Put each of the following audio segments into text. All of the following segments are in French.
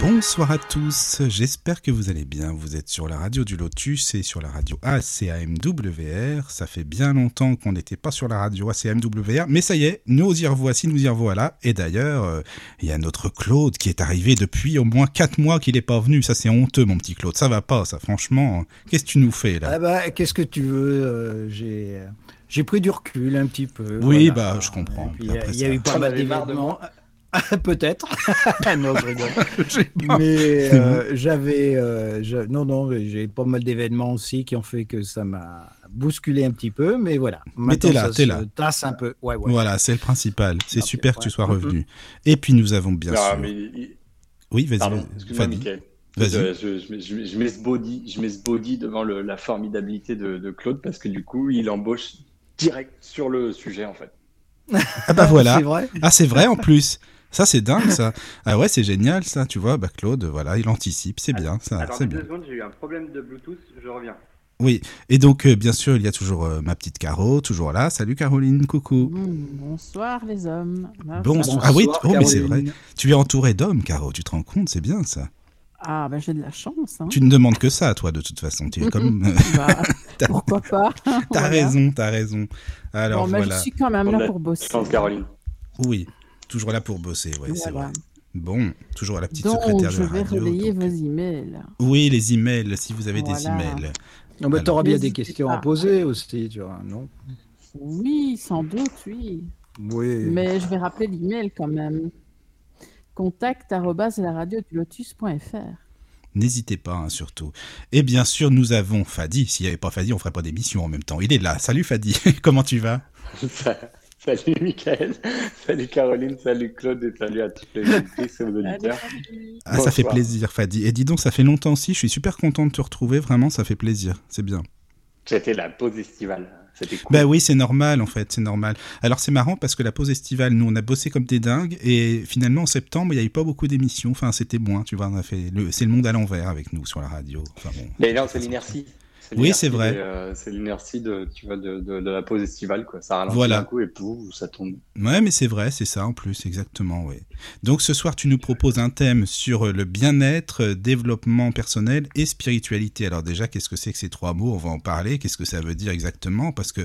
Bonsoir à tous, j'espère que vous allez bien. Vous êtes sur la radio du Lotus et sur la radio ACAMWR. Ça fait bien longtemps qu'on n'était pas sur la radio ACAMWR, mais ça y est, nous y revoici, nous y revoilà. Et d'ailleurs, euh, il y a notre Claude qui est arrivé depuis au moins 4 mois qu'il n'est pas venu. Ça c'est honteux mon petit Claude, ça va pas ça franchement. Qu'est-ce que tu nous fais là? Ah bah, qu'est-ce que tu veux euh, J'ai j'ai pris du recul un petit peu. Oui, voilà. bah je comprends. Il y y, a eu pas mal d'événements. Peut-être. non, je rigole. Mais euh, j'avais, euh, je- non, non, j'ai pas mal d'événements aussi qui ont fait que ça m'a bousculé un petit peu, mais voilà. Mais t'es là, t'es là. tasse un peu. Ouais, ouais. Voilà, c'est le principal. C'est super que tu sois revenu. Et puis nous avons bien Non, sûr. mais Oui, vas-y. Pardon, vas- excuse-moi. Je, je, je, je- je mets ce body, je mets ce body devant le- la formidabilité de, de Claude parce que du coup, il embauche direct sur le sujet en fait. Ah bah voilà. C'est vrai. Ah, c'est vrai en plus. Ça, c'est dingue, ça. Ah ouais, c'est génial, ça. Tu vois, bah Claude, voilà, il anticipe. C'est bien, ça. C'est bien. secondes, j'ai eu un problème de Bluetooth, je reviens. Oui. Et donc, euh, bien sûr, il y a toujours euh, ma petite Caro, toujours là. Salut Caroline, coucou. Mmh, bonsoir les hommes. Ah, Bonsoir. Ah oui, oh, mais c'est vrai. Tu es entouré d'hommes, Caro. Tu te rends compte, c'est bien, ça. Ah, ben j'ai de la chance. Hein. Tu ne demandes que ça, toi, de toute façon. Tu es comme. Bah, pourquoi pas T'as Voilà. raison, t'as raison. Alors Bon, bah, voilà. Je suis quand même là a- pour bosser. Je pense, Caroline. Oui, toujours là pour bosser, ouais, c'est vrai. Bon, toujours la petite Donc, secrétaire de je la vais radio. relayer donc- vos emails. Oui, les emails, si vous avez des emails. Non, mais t'auras bien des questions pas. à poser aussi, tu vois, non? Oui, sans doute, oui. Oui. Mais je vais rappeler l'email quand même. Contact lotus.fr. N'hésitez pas, hein, surtout. Et bien sûr, nous avons Fadi. S'il n'y avait pas Fadi, on ferait pas d'émission en même temps. Il est là. Salut Fadi. Comment tu vas? salut Michael, salut Caroline, salut Claude et salut à toutes les auditrices et aux auditeurs. Ah, ça fait plaisir, Fadi. Et dis donc, ça fait longtemps aussi. Je suis super content de te retrouver. Vraiment, ça fait plaisir. C'est bien. C'était la pause estivale, c'était cool. Ben oui, c'est normal en fait, c'est normal. Alors c'est marrant parce que la pause estivale, nous on a bossé comme des dingues et finalement en septembre il n'y a eu pas beaucoup d'émissions. Enfin c'était moins, tu vois, on a fait le, c'est le monde à l'envers avec nous sur la radio. Enfin bon. Mais non, c'est l'inertie. Oui, c'est vrai. euh, c'est l'inertie de, tu vois, de, de, de la pause estivale, quoi. Ça ralentit Voilà. d'un coup et pouf, ça tombe. Ouais, mais c'est vrai, c'est ça en plus, exactement, oui. Donc ce soir, tu nous proposes un thème sur le bien-être, développement personnel et spiritualité. Alors déjà, qu'est-ce que c'est que ces trois mots? On va en parler. Qu'est-ce que ça veut dire exactement? Parce que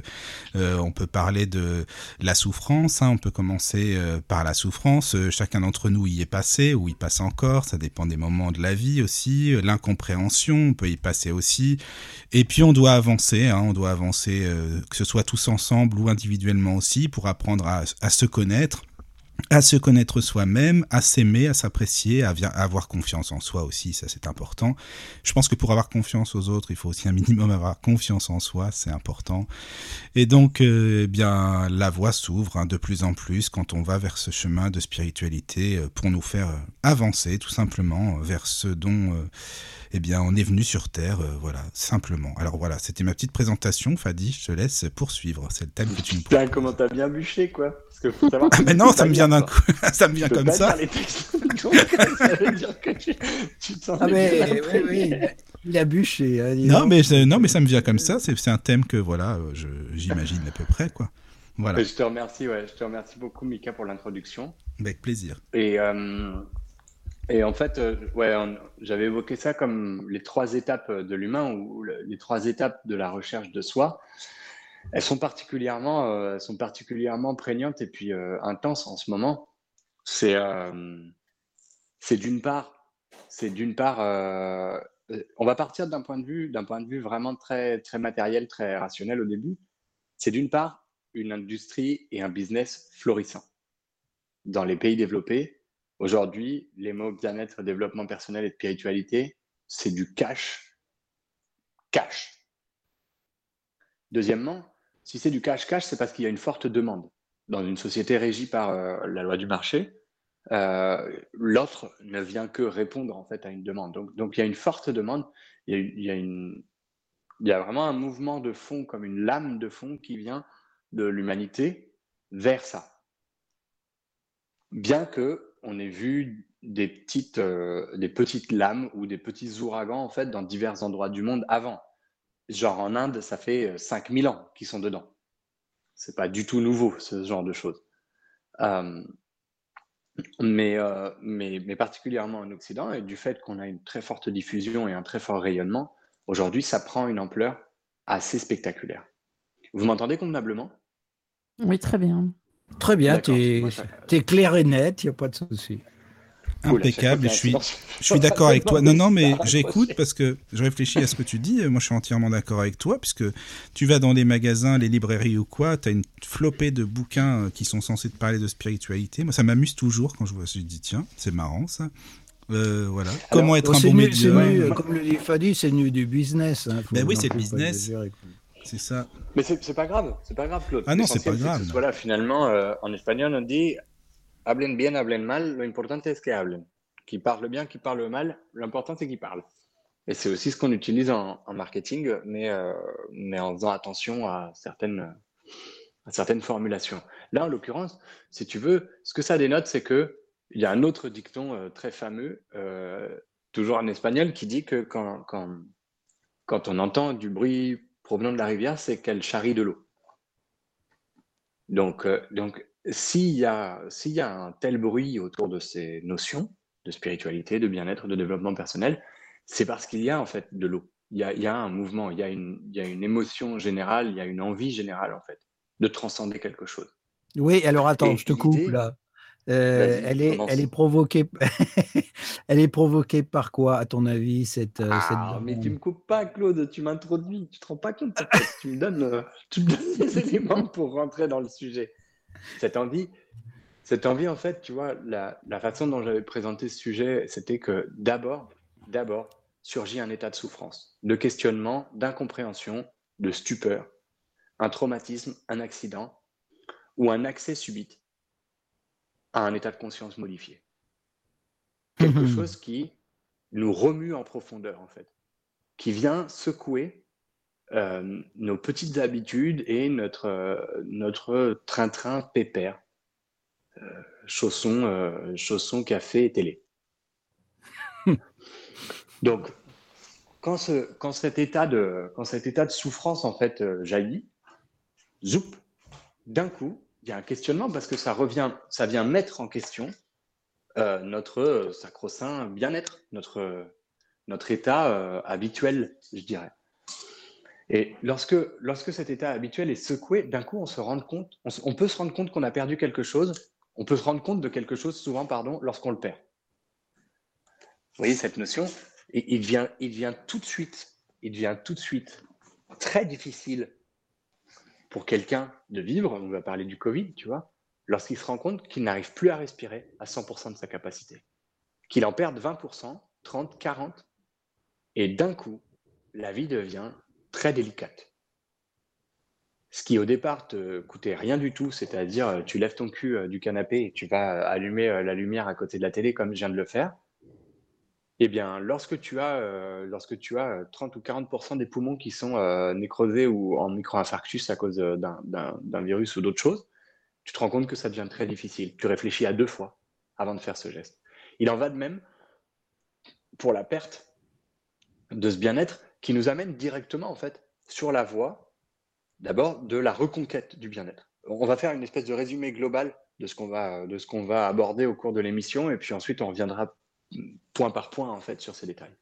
euh, on peut parler de la souffrance. hein, on peut commencer euh, par la souffrance. Euh, chacun d'entre nous y est passé ou y passe encore. Ça dépend des moments de la vie aussi. L'incompréhension, on peut y passer aussi. Et puis on doit avancer, hein, on doit avancer, euh, que ce soit tous ensemble ou individuellement aussi, pour apprendre à, se connaître, à se connaître soi-même, à s'aimer, à s'apprécier, à, avoir confiance en soi aussi, ça c'est important. Je pense que pour avoir confiance aux autres, il faut aussi un minimum avoir confiance en soi, c'est important. Et donc, euh, eh bien, la voie s'ouvre hein, de plus en plus quand on va vers ce chemin de spiritualité euh, pour nous faire avancer tout simplement vers ce dont eh bien, on est venu sur Terre, euh, voilà, simplement. Alors voilà, c'était ma petite présentation, Fadi, je te laisse poursuivre, c'est le thème que tu me Putain, comment t'as bien bûché, quoi. Parce que faut savoir. Ah mais non, ça me vient d'un coup, ça me vient comme ça. Ah, mais oui, oui. Il a bûché. hein, Non mais, je- non, mais ça me vient comme ça, c'est c'est un thème que, voilà, euh, je- j'imagine à peu près, quoi. Voilà, Je te remercie, ouais, je te remercie beaucoup, Mika, pour l'introduction. avec plaisir. Et, euh, et en fait, euh, ouais, j'avais évoqué ça comme les trois étapes de l'humain ou le- les trois étapes de la recherche de soi. Elles sont particulièrement, euh, sont particulièrement prégnantes et puis euh, intenses en ce moment. C'est, euh, c'est d'une part, c'est d'une part, euh, euh, on va partir d'un point de vue, point de vue vraiment très, très matériel, très rationnel au début. C'est d'une part une industrie et un business florissant dans les pays développés. Aujourd'hui, les mots bien-être, développement personnel et spiritualité, c'est du cash. Cash. Deuxièmement, si c'est du cash-cash, c'est parce qu'il y a une forte demande. Dans une société régie par euh, la loi du marché, euh, l'offre ne vient que répondre en fait à une demande. Donc, donc il y a une forte demande, il y a, il y a une, il y a vraiment un mouvement de fond, comme une lame de fond qui vient de l'humanité vers ça. Bien que on ait vu des petites, euh, des petites lames ou des petits ouragans en fait dans divers endroits du monde avant. genre en Inde, ça fait 5000 ans qu'ils sont dedans. C'est pas du tout nouveau, ce genre de choses. Euh, mais, euh, mais, mais, particulièrement en Occident, et du fait qu'on a une très forte diffusion et un très fort rayonnement, aujourd'hui, ça prend une ampleur assez spectaculaire. Vous m'entendez convenablement? Oui, très bien. Très bien, tu es, clair et net, il n'y a pas de souci. Impeccable, je suis, je suis d'accord avec toi. Non, non, mais j'écoute parce que je réfléchis à ce que tu dis. Moi, je suis entièrement d'accord avec toi, puisque tu vas dans les magasins, les librairies ou quoi, tu as une flopée de bouquins euh, qui sont censés te parler de spiritualité. Moi, ça m'amuse toujours quand je vois ça. Je dis, tiens, c'est marrant ça. Euh, voilà. Comment être un bon médium Comme le dit Fadi, c'est nu du business. Hein. Ben oui, c'est le business. C'est ça. Mais c'est pas grave, c'est pas grave, Claude. Ah non, c'est pas grave. Voilà, finalement, euh, en espagnol, on dit hablen bien, hablen mal, lo importante es que hablen. Qui parle bien, qui parle mal, l'important c'est qu'ils parlent. Et c'est aussi ce qu'on utilise en, marketing, mais, euh, mais en faisant attention à certaines, à certaines formulations. Là, en l'occurrence, si tu veux, ce que ça dénote, c'est que il y a un autre dicton euh, très fameux, toujours en espagnol, qui dit que quand, quand, quand on entend du bruit provenant de la rivière, c'est qu'elle charrie de l'eau. Donc, donc s'il y, a, s'il y a un tel bruit autour de ces notions de spiritualité, de bien-être, de développement personnel, c'est parce qu'il y a en fait de l'eau. Il y a, il y a un mouvement, il y a, une, il y a une émotion générale, il y a une envie générale en fait de transcender quelque chose. Oui, alors attends, je te coupe là. Euh, elle, est, elle, est provoquée... elle est provoquée par quoi, à ton avis, cette. Euh, ah, mais tu me coupes pas, Claude, tu m'introduis, tu te rends pas compte, tu, me donnes, euh, tu me donnes des éléments pour rentrer dans le sujet. Cette envie, cette envie, en fait, tu vois, la, façon dont j'avais présenté ce sujet, c'était que d'abord, d'abord, surgit un état de souffrance, de questionnement, d'incompréhension, de stupeur, un traumatisme, un accident ou un accès subit à un état de conscience modifié. Quelque mhm. chose qui nous remue en profondeur, en fait, qui vient secouer euh, nos petites habitudes et notre, euh, notre train-train pépère. Euh, chaussons, chaussons, café et télé. Donc, quand, ce, quand, cet état de, quand cet état de souffrance en fait jaillit, zoup, d'un coup, il y a un questionnement parce que ça revient, ça vient mettre en question notre sacro-saint bien-être, notre, notre état habituel, je dirais. Et lorsque, lorsque cet état habituel est secoué, d'un coup, on se rend compte, on, peut se rendre compte qu'on a perdu quelque chose, on peut se rendre compte de quelque chose souvent, pardon, lorsqu'on le perd. Vous voyez cette notion? Et il, vient, il vient tout de suite, il devient tout de suite très difficile pour quelqu'un de vivre, on va parler du Covid, tu vois, lorsqu'il se rend compte qu'il n'arrive plus à respirer à 100% de sa capacité, qu'il en perde 20%, 30, 40, et d'un coup, la vie devient très délicate. Ce qui au départ te coûtait rien du tout, c'est-à-dire euh, tu lèves ton cul euh, du canapé et tu vas euh, allumer la lumière à côté de la télé comme je viens de le faire. Eh bien, lorsque tu as, lorsque tu as 30 ou 40% des poumons qui sont nécrosés ou en micro-infarctus à cause d'un virus ou d'autre chose, tu te rends compte que ça devient très difficile. Tu réfléchis à deux fois avant de faire ce geste. Il en va de même pour la perte de ce bien-être qui nous amène directement en fait sur la voie d'abord de la reconquête du bien-être. On va faire une espèce de résumé global de ce qu'on va, de ce qu'on va aborder au cours de l'émission et puis ensuite on reviendra point par point en fait sur ces détails.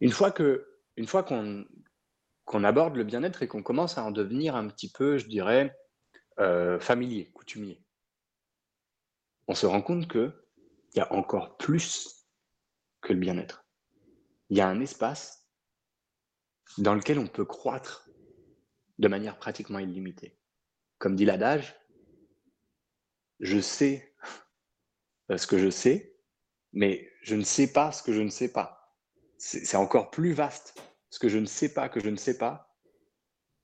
Une fois que, une fois qu'on qu'on aborde le bien-être et qu'on commence à en devenir un petit peu, je dirais, euh, familier, coutumier, on se rend compte qu'il y a encore plus que le bien-être. Il y a un espace dans lequel on peut croître de manière pratiquement illimitée. Comme dit l'adage, je sais euh, ce que je sais, mais je ne sais pas ce que je ne sais pas. C'est encore plus vaste ce que je ne sais pas que je ne sais pas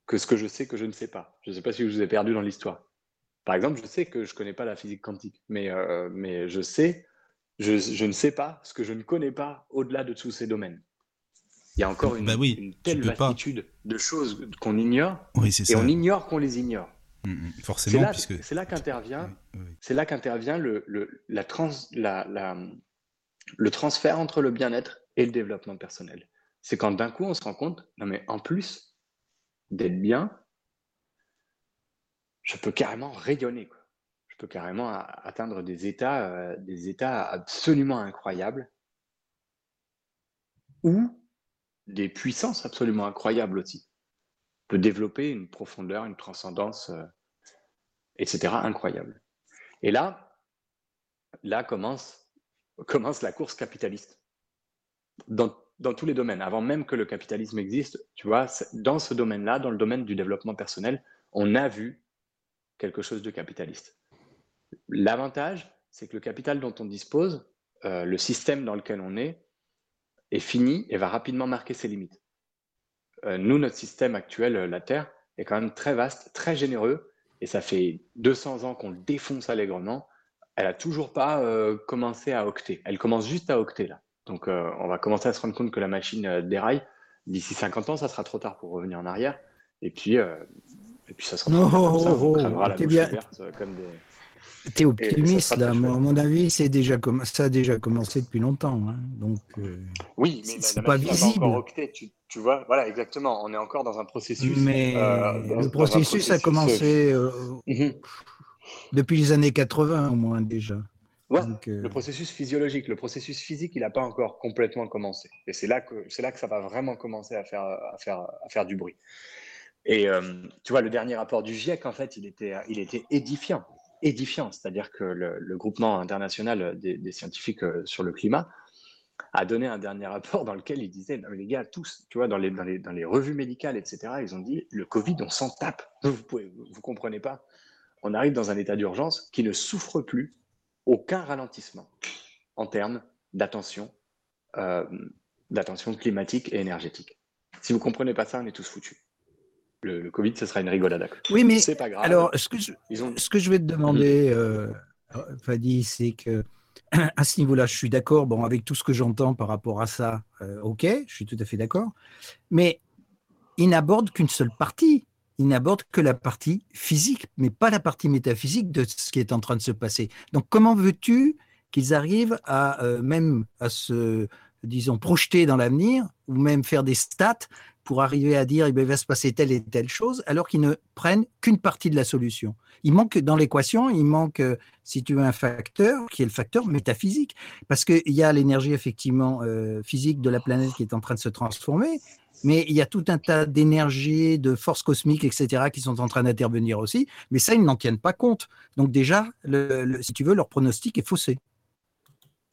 que ce que je sais que je ne sais pas. Je ne sais pas si je vous ai perdu dans l'histoire. Par exemple, je sais que je ne connais pas la physique quantique, mais, euh, mais je sais, je, je ne sais pas ce que je ne connais pas au-delà de tous ces domaines. Il y a encore une, bah telle vastitude de choses qu'on ignore et on ignore qu'on les ignore. Mm, mm, forcément, c'est là, puisque là qu'intervient, le, le, la trans, la, la, le transfert entre le bien-être et le développement personnel. c'est quand d'un coup on se rend compte, non mais en plus d'être bien, je peux carrément rayonner. Quoi. Je peux carrément atteindre des états, euh, des états absolument incroyables ou des puissances absolument incroyables aussi. Je peux développer une profondeur, une transcendance, euh, etc. incroyable. Et là, là commence, commence la course capitaliste. Dans tous les domaines, avant même que le capitalisme existe, tu vois, dans ce domaine-là, dans le domaine du développement personnel, on a vu quelque chose de capitaliste. L'avantage, c'est que le capital dont on dispose, euh, le système dans lequel on est, est fini et va rapidement marquer ses limites. Euh, nous, notre système actuel, euh, la Terre, est quand même très vaste, très généreux, et ça fait 200 ans qu'on le défonce allègrement. Elle n'a toujours pas commencé à octer. Elle commence juste à octer là. Donc, euh, on va commencer à se rendre compte que la machine euh, déraille. D'ici 50 ans, ça sera trop tard pour revenir en arrière. Et puis, euh, et puis ça sera oh, comme ça, oh, oh, t'es bien... comme des... T'es optimiste là. Moi, à mon avis, c'est déjà comme ça a déjà commencé depuis longtemps. Hein. Donc, oui, mais c'est pas visible. tu, tu, vois, voilà, exactement. On est encore dans un processus. Mais le processus, a commencé mhm. Depuis les années 80 au moins déjà. Ouais, euh, le processus physiologique, le processus physique, il n'a pas encore complètement commencé. Et c'est là, que, c'est là que ça va vraiment commencer à faire, à faire, à faire du bruit. Et euh, tu vois, le dernier rapport du GIEC, en fait, il était, il était édifiant. Édifiant, c'est-à-dire que le, groupement international des, scientifiques euh, sur le climat a donné un dernier rapport dans lequel il disait non, les gars, tous, tu vois, dans les, dans les, dans les revues médicales, etc., ils ont dit le Covid, on s'en tape. Vous ne vous comprenez pas. On arrive dans un état d'urgence qui ne souffre plus aucun ralentissement en termes d'attention, euh, d'attention climatique et énergétique. Si vous comprenez pas ça, on est tous foutus. Le, Covid, ce sera une rigolade. Oui, mais c'est pas grave. Alors, ce que je, ce que je vais te demander, mhm. euh, Fadi, c'est que à ce niveau-là, je suis d'accord. Bon, avec tout ce que j'entends par rapport à ça, euh, ok, je suis tout à fait d'accord. Mais il n'aborde qu'une seule partie il n'aborde que la partie physique, mais pas la partie métaphysique de ce qui est en train de se passer. Donc, comment veux-tu qu'ils arrivent à euh, même à se, disons, projeter dans l'avenir ou même faire des stats pour arriver à dire eh ben, il va se passer telle et telle chose, alors qu'ils ne prennent qu'une partie de la solution? Il manque dans l'équation, il manque, euh, si tu veux, un facteur qui est le facteur métaphysique, parce qu'il y a l'énergie effectivement euh, physique de la planète qui est en train de se transformer, mais il y a tout un tas d'énergie, de forces cosmiques, etc., qui sont en train d'intervenir aussi. Mais ça, ils n'en tiennent pas compte. Donc déjà, si tu veux, leur pronostic est faussé.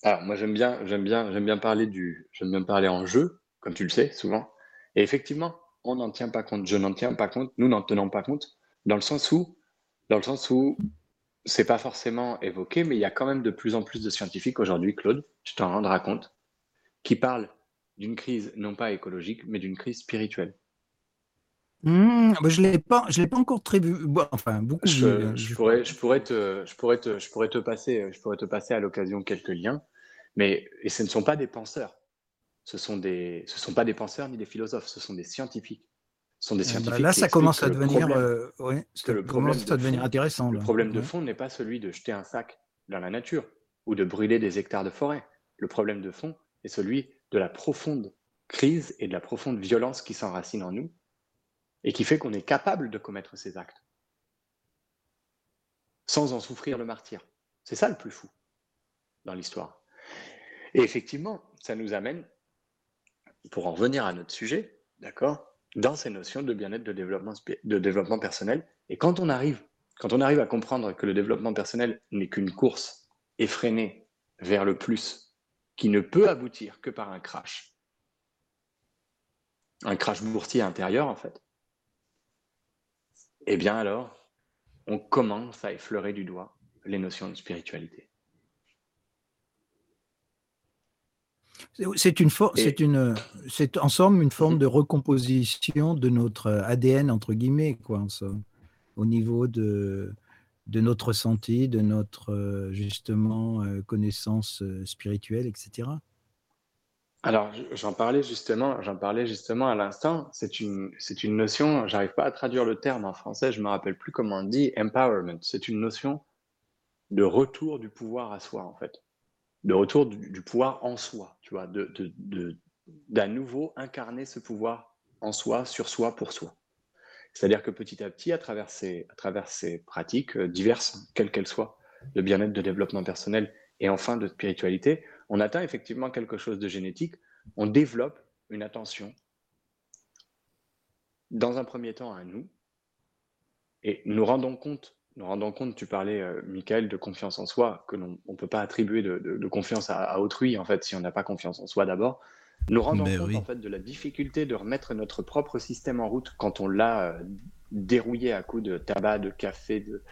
Alors moi, j'aime bien, j'aime bien, j'aime bien parler du, j'aime bien parler en jeu, comme tu le sais souvent. Et effectivement, on n'en tient pas compte. Je n'en tiens pas compte. Nous n'en tenons pas compte, dans le sens où, dans le sens où, c'est pas forcément évoqué, mais il y a quand même de plus en plus de scientifiques aujourd'hui, Claude, tu t'en rendras compte, qui parlent d'une crise non pas écologique, mais d'une crise spirituelle. Mmh, je ne l'ai pas, je l'ai pas encore très vu. Enfin, beaucoup. Je, hein, pourrais, je pourrais te, je pourrais te, je pourrais te passer, je pourrais te passer à l'occasion quelques liens, mais et ce ne sont pas des penseurs. Ce sont des, ce sont pas des penseurs ni des philosophes. Ce sont des scientifiques. Ce sont des eh ben, scientifiques. là, ça commence à devenir, euh, le commence à devenir intéressant. Le problème de fond n'est pas celui de jeter un sac dans la nature ou de brûler des hectares de forêt. Le problème de fond est celui de la profonde crise et de la profonde violence qui s'enracine en nous et qui fait qu'on est capable de commettre ces actes sans en souffrir le martyr. C'est ça le plus fou dans l'histoire. Et effectivement, ça nous amène, pour en revenir à notre sujet, d'accord, dans ces notions de bien-être, de développement, de développement personnel. Et quand on arrive, quand on arrive à comprendre que le développement personnel n'est qu'une course effrénée vers le plus qui ne peut aboutir que par un crash. Un crash boursier intérieur, en fait. Eh bien alors, on commence à effleurer du doigt les notions de spiritualité. C'est une, c'est une, c'est en somme une forme de recomposition de notre ADN entre guillemets, quoi, au niveau de, de notre ressenti, de notre euh, justement euh, connaissance euh, spirituelle, etc. Alors j'en parlais justement, j'en parlais justement à l'instant. C'est une, c'est une notion. J'arrive pas à traduire le terme en français. Je me rappelle plus comment on dit. Empowerment. C'est une notion de retour du pouvoir à soi en fait, de retour du, pouvoir en soi. Tu vois, de, d'à nouveau incarner ce pouvoir en soi, sur soi, pour soi. C'est-à-dire que petit à petit, à travers ces, pratiques euh, diverses, quelles qu'elles soient, de bien-être, de développement personnel et enfin de spiritualité, on atteint effectivement quelque chose de génétique, on développe une attention, dans un premier temps à nous, et nous rendons compte, nous rendons compte, tu parlais, euh, Michael, de confiance en soi, que l'on ne peut pas attribuer de, confiance à, autrui, en fait, si on n'a pas confiance en soi d'abord. Nous rendons compte, en fait, de la difficulté de remettre notre propre système en route quand on l'a euh, dérouillé à coups de tabac, de café, de,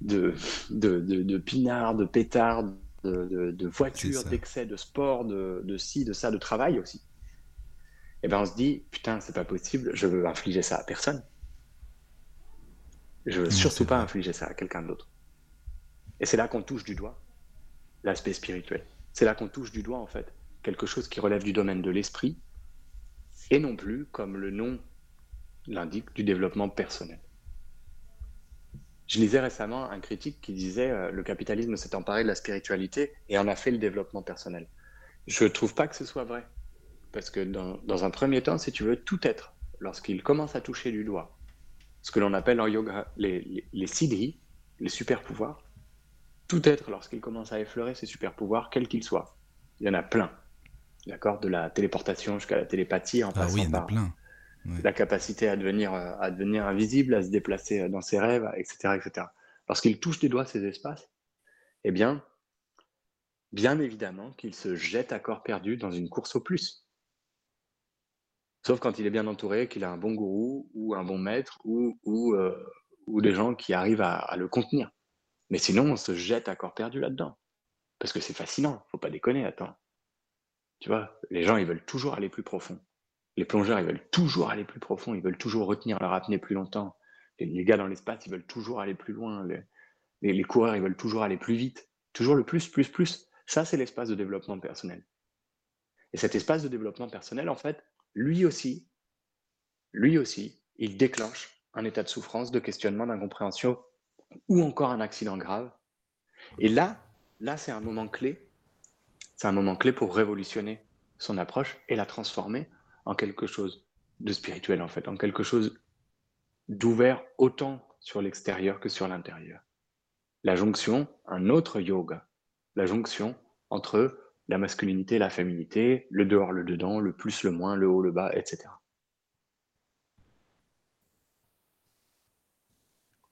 de, de, de, pinard, de pétard, de, de voitures, d'excès, de sport, de, de ci, de ça, de travail aussi. Et eh ben on se dit, putain, c'est pas possible, je veux infliger ça à personne. Je veux surtout pas infliger ça à quelqu'un d'autre. Et c'est là qu'on touche du doigt l'aspect spirituel. C'est là qu'on touche du doigt, en fait, quelque chose qui relève du domaine de l'esprit et non plus, comme le nom l'indique, du développement personnel. Je lisais récemment un critique qui disait euh, le capitalisme s'est emparé de la spiritualité et en a fait le développement personnel. Je ne trouve pas que ce soit vrai. Parce que dans, un premier temps, si tu veux, tout être, lorsqu'il commence à toucher du doigt ce que l'on appelle en yoga les, les, les siddhis, les super pouvoirs, tout être, lorsqu'il commence à effleurer ses super pouvoirs, quels qu'ils soient, il y en a plein. D'accord De la téléportation jusqu'à la télépathie, en ah oui, il y en a plein la capacité à devenir, euh, à devenir invisible, à se déplacer euh, dans ses rêves, etc. etc. Lorsqu'il touche des doigts ces espaces, eh bien, bien évidemment qu'il se jette à corps perdu dans une course au plus. Sauf quand il est bien entouré, qu'il a un bon gourou ou un bon maître ou, ou, euh, ou des gens qui arrivent à, à, le contenir. Mais sinon, on se jette à corps perdu là-dedans. Parce que c'est fascinant, faut pas déconner, attends. Tu vois, les gens, ils veulent toujours aller plus profond. Les plongeurs, ils veulent toujours aller plus profond, ils veulent toujours retenir leur apnée plus longtemps. Les, gars dans l'espace, ils veulent toujours aller plus loin. Les, les, coureurs, ils veulent toujours aller plus vite. Toujours le plus, plus, plus. Ça, c'est l'espace de développement personnel. Et cet espace de développement personnel, en fait, lui aussi, lui aussi, il déclenche un état de souffrance, de questionnement, d'incompréhension ou encore un accident grave. Et là, là, c'est un moment clé. C'est un moment clé pour révolutionner son approche et la transformer en quelque chose de spirituel, en fait, en quelque chose d'ouvert autant sur l'extérieur que sur l'intérieur. La jonction, un autre yoga, la jonction entre la masculinité la féminité, le dehors, le dedans, le plus, le moins, le haut, le bas, etc.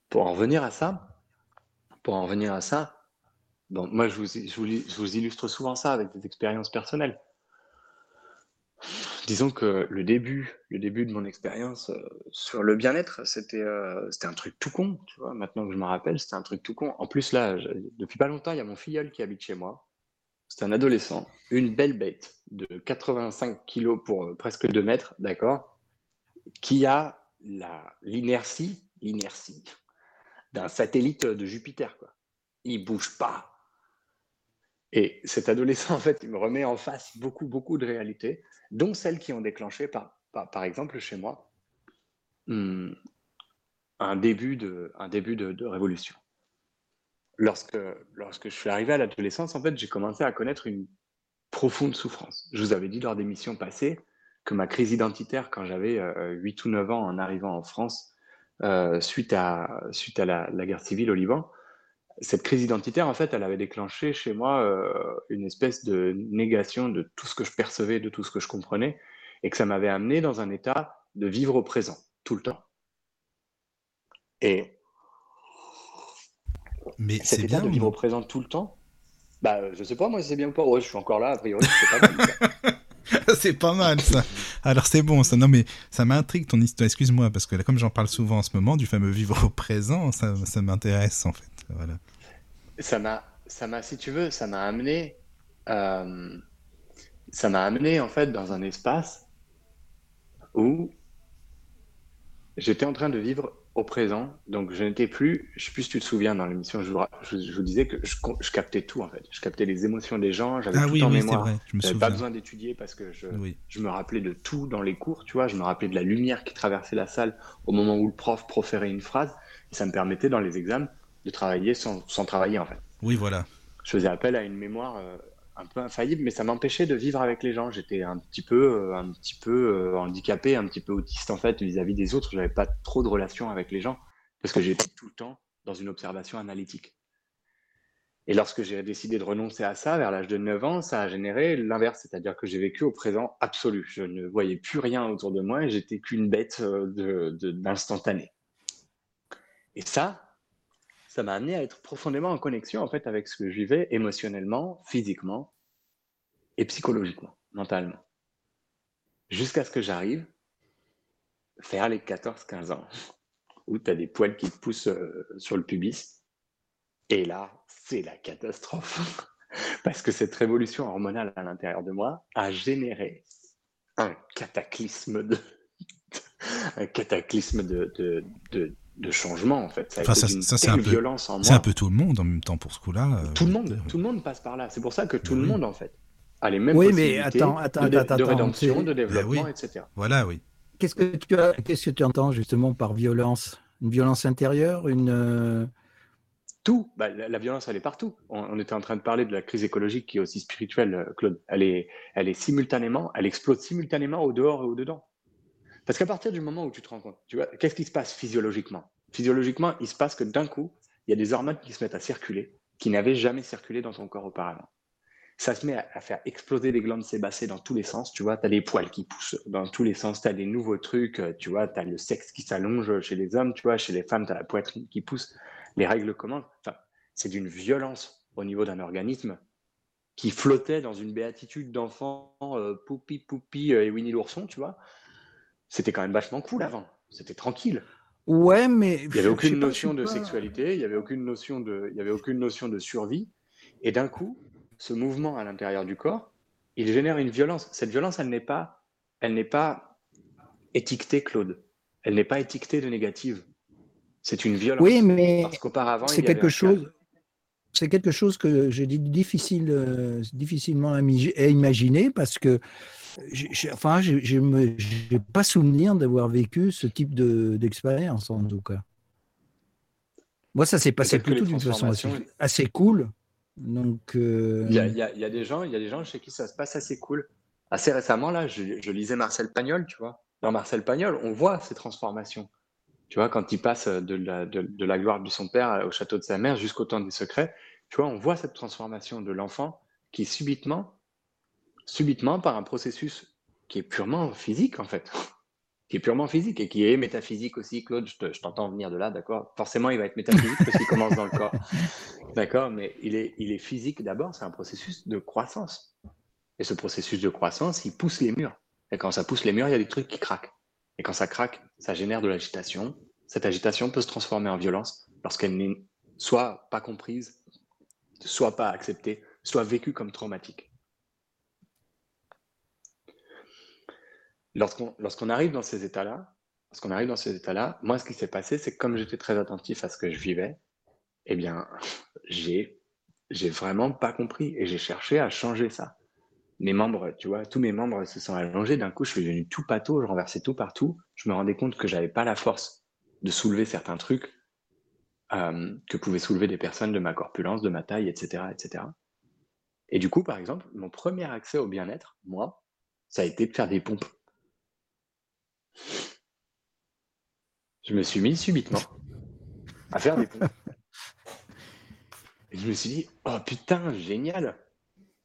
Pour en revenir à ça, pour en revenir à ça, moi je vous, illustre souvent ça avec des expériences personnelles. Disons que le début, le début de mon expérience euh, sur le bien-être, c'était euh, c'était un truc tout con, tu vois. Maintenant que je me rappelle, c'était un truc tout con. En plus, là, depuis pas longtemps, il y a mon filleul qui habite chez moi. C'est un adolescent, une belle bête de 85 kilos pour euh, presque 2 mètres, d'accord, qui a l'inertie, l'inertie d'un satellite de Jupiter, quoi. Il bouge pas, et cet adolescent, en fait, il me remet en face beaucoup, beaucoup de réalités, dont celles qui ont déclenché, par, par, exemple, chez moi, hmm, un début de, un début de, révolution. Lorsque, lorsque je suis arrivé à l'adolescence, en fait, j'ai commencé à connaître une profonde souffrance. Je vous avais dit lors des missions passées que ma crise identitaire, quand j'avais 8 euh, ou 9 ans en arrivant en France, euh, suite à, suite à la guerre civile au Liban, cette crise identitaire, en fait, elle avait déclenché chez moi euh, une espèce de négation de tout ce que je percevais, de tout ce que je comprenais, et que ça m'avait amené dans un état de vivre au présent, tout le temps. Et mais cet état bien, de vivre au présent tout le temps, bah, je sais pas, moi, c'est bien ou pas. Ouais, je suis encore là, a priori, c'est pas mal. c'est pas mal ça. Alors c'est bon ça. Non mais ça m'intrigue ton histoire. Excuse-moi parce que là, comme j'en parle souvent en ce moment du fameux vivre au présent, ça, ça m'intéresse en fait. Voilà. Ça m'a, ça m'a, si tu veux, ça m'a amené, euh, ça m'a amené en fait dans un espace où j'étais en train de vivre au présent. Donc, je n'étais plus, je sais plus si tu te souviens dans l'émission, je, je, vous disais que je, je, captais tout en fait. Je captais les émotions des gens, j'avais ah tout en mémoire. Je n'avais pas besoin d'étudier parce que je, je me rappelais de tout dans les cours, tu vois. Je me rappelais de la lumière qui traversait la salle au moment où le prof proférait une phrase. Et ça me permettait dans les examens de travailler sans, sans travailler en fait. Oui, voilà. Je faisais appel à une mémoire, euh, un peu infaillible, mais ça m'empêchait de vivre avec les gens. J'étais un petit peu, un petit peu handicapé, un petit peu autiste en fait vis-à-vis des autres. J'avais pas trop de relations avec les gens parce que j'étais tout le temps dans une observation analytique. Et lorsque j'ai décidé de renoncer à ça, vers l'âge de 9 ans, ça a généré l'inverse, c'est-à-dire que j'ai vécu au présent absolu. Je ne voyais plus rien autour de moi et j'étais qu'une bête euh, d'instantané. Et ça, ça m'a amené à être profondément en connexion en fait avec ce que je vivais émotionnellement, physiquement et psychologiquement, mentalement. Jusqu'à ce que j'arrive faire les 14-15 ans, où tu as des poils qui te poussent euh, sur le pubis. Et là, c'est la catastrophe. Parce que cette révolution hormonale à l'intérieur de moi a généré un cataclysme de, un cataclysme de, de, de, changement, en fait. Ça, ça, c'est un, peu, violence en moi. C'est un peu tout le monde en même temps pour ce coup-là. Euh, tout le monde, tout le monde passe par là. C'est pour ça que tout le monde, en fait, a les mêmes oui, possibilités mais attends, attends, de, attends, de rédemption, de développement, oui. etc. Voilà, oui. Qu'est-ce que tu as, qu'est-ce que tu entends justement par violence? Une violence intérieure, une euh, tout. Bah, la, violence, elle est partout. On, était en train de parler de la crise écologique qui est aussi spirituelle, euh, Claude. Elle est, elle est simultanément, elle explose simultanément au dehors et au dedans. Parce qu'à partir du moment où tu te rends compte, tu vois, qu'est-ce qui se passe physiologiquement? Physiologiquement, il se passe que d'un coup, il y a des hormones qui se mettent à circuler, qui n'avaient jamais circulé dans ton corps auparavant. Ça se met à, faire exploser les glandes sébacées dans tous les sens. Tu vois, tu as les poils qui poussent dans tous les sens, tu as des nouveaux trucs, euh, tu vois, tu as le sexe qui s'allonge chez les hommes, tu vois, chez les femmes, tu as la poitrine qui pousse les règles commandes. Enfin, c'est d'une violence au niveau d'un organisme qui flottait dans une béatitude d'enfant euh, Poupi Poupi euh, et Winnie l'ourson, tu vois. C'était quand même vachement cool avant. C'était tranquille. Ouais, mais il n'y avait aucune notion de sexualité, il n'y avait aucune notion de, il y avait aucune notion de survie. Et d'un coup, ce mouvement à l'intérieur du corps, il génère une violence. Cette violence, elle n'est pas, elle n'est pas étiquetée, Claude. Elle n'est pas étiquetée de négative. C'est une violence. Oui, mais parce qu'auparavant, c'est quelque chose. C'est quelque chose que j'ai dit difficile, euh, difficilement à, imaginer parce que, enfin, je n'ai pas souvenir d'avoir vécu ce type d'expérience en tout cas. Moi, ça s'est passé plutôt d'une façon assez, cool. Donc, euh, il, y a, des gens, il y a des gens chez qui ça se passe assez cool. Assez récemment, là, je, je lisais Marcel Pagnol, tu vois. Dans Marcel Pagnol, on voit ces transformations. Tu vois, quand il passe de la, de, la gloire de son père au château de sa mère jusqu'au temps des secrets, tu vois, on voit cette transformation de l'enfant qui subitement, subitement, par un processus qui est purement physique, en fait, qui est purement physique et qui est métaphysique aussi, Claude, je t'entends venir de là, d'accord? Forcément, il va être métaphysique parce qu'il commence dans le corps, d'accord? Mais il est, il est physique d'abord, c'est un processus de croissance. Et ce processus de croissance, il pousse les murs. Et quand ça pousse les murs, il y a des trucs qui craquent. Et quand ça craque, ça génère de l'agitation. Cette agitation peut se transformer en violence lorsqu'elle n'est soit pas comprise, soit pas acceptée, soit vécue comme traumatique. Lorsqu'on arrive dans ces états-là, lorsqu'on arrive dans ces états-là, moi, ce qui s'est passé, c'est que comme j'étais très attentif à ce que je vivais, eh bien, j'ai j'ai vraiment pas compris et j'ai cherché à changer ça mes membres, tu vois, tous mes membres se sont allongés. D'un coup, je suis devenu tout pâteau, je renversais tout partout. Je me rendais compte que j'avais pas la force de soulever certains trucs euh, que pouvaient soulever des personnes de ma corpulence, de ma taille, etc., etc. Et du coup, par exemple, mon premier accès au bien-être, moi, ça a été de faire des pompes. Je me suis mis subitement à faire des pompes. Et je me suis dit, oh putain, génial,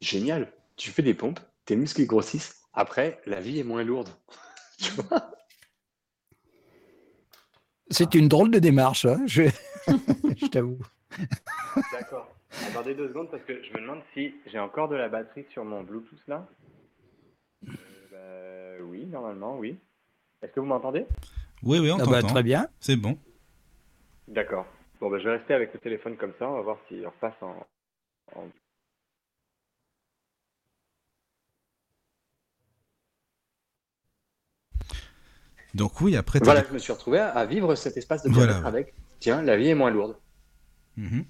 génial tu fais des pompes, tes muscles grossissent. Après, la vie est moins lourde. tu vois? C'est une drôle de démarche, hein je, je t'avoue. D'accord. Attendez deux secondes parce que je me demande si j'ai encore de la batterie sur mon Bluetooth là. Euh, bah, oui, normalement, oui. Est-ce que vous m'entendez? Oui, oui, on ah bah, Très bien. C'est bon. D'accord. Bon, bah, je vais rester avec le téléphone comme ça. On va voir s'il repasse en, en Donc oui, après... Voilà, je me suis retrouvé à vivre cet espace de bien-être avec, tiens, la vie est moins lourde. Mhm.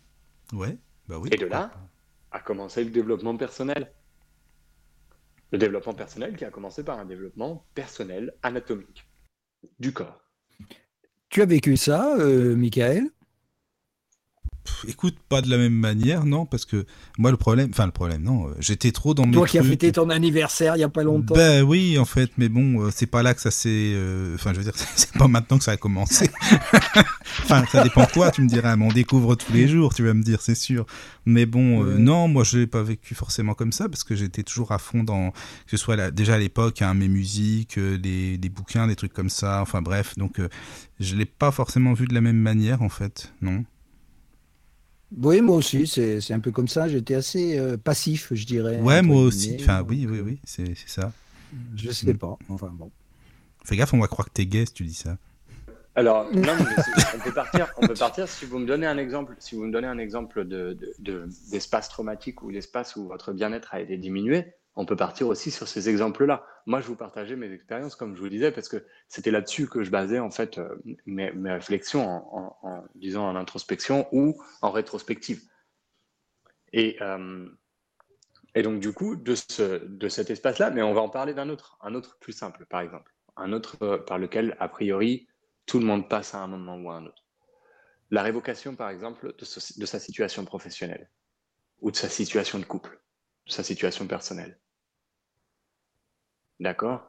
Ouais, bah oui. Et de là, a commencé le développement personnel. Le développement personnel qui a commencé par un développement personnel anatomique du corps. Tu as vécu ça, euh, Michael? Écoute, pas de la même manière, non, parce que moi le problème, enfin le problème, non, euh, j'étais trop dans mes Toi qui as fêté ton anniversaire il y a pas longtemps. Ben oui, en fait, mais bon, euh, c'est pas là que ça s'est, euh, enfin je veux dire, c'est pas maintenant que ça a commencé. enfin, ça dépend quoi, tu me diras, mais on découvre tous les jours, tu vas me dire, c'est sûr. Mais bon, non, moi je l'ai pas vécu forcément comme ça parce que j'étais toujours à fond dans, que ce soit déjà à l'époque, hein, mes musiques, des, des, bouquins, des trucs comme ça, enfin bref, donc je l'ai pas forcément vu de la même manière en fait, non. Oui, moi aussi, c'est un peu comme ça. J'étais assez euh, passif, je dirais. Ouais, moi aussi. Enfin, oui, oui, oui, c'est ça. Je sais pas. Enfin, bon. Fais gaffe, on va croire que t'es gay si tu dis ça. Alors, non, on peut partir. On peut partir si vous me donnez un exemple. Si vous me donnez un exemple d'espace de, traumatique ou d'espace où votre bien-être a été diminué, on peut partir aussi sur ces exemples-là. Moi, je vous partageais mes expériences, comme je vous disais, parce que c'était là-dessus que je basais en fait euh, mes, réflexions en, disant en introspection ou en rétrospective. Et, euh, donc, du coup, de cet espace-là, mais on va en parler d'un autre, un autre plus simple, par exemple, un autre euh, par lequel, a priori, tout le monde passe à un moment ou à un autre. La révocation, par exemple, de sa situation professionnelle ou de sa situation de couple, de sa situation personnelle D'accord?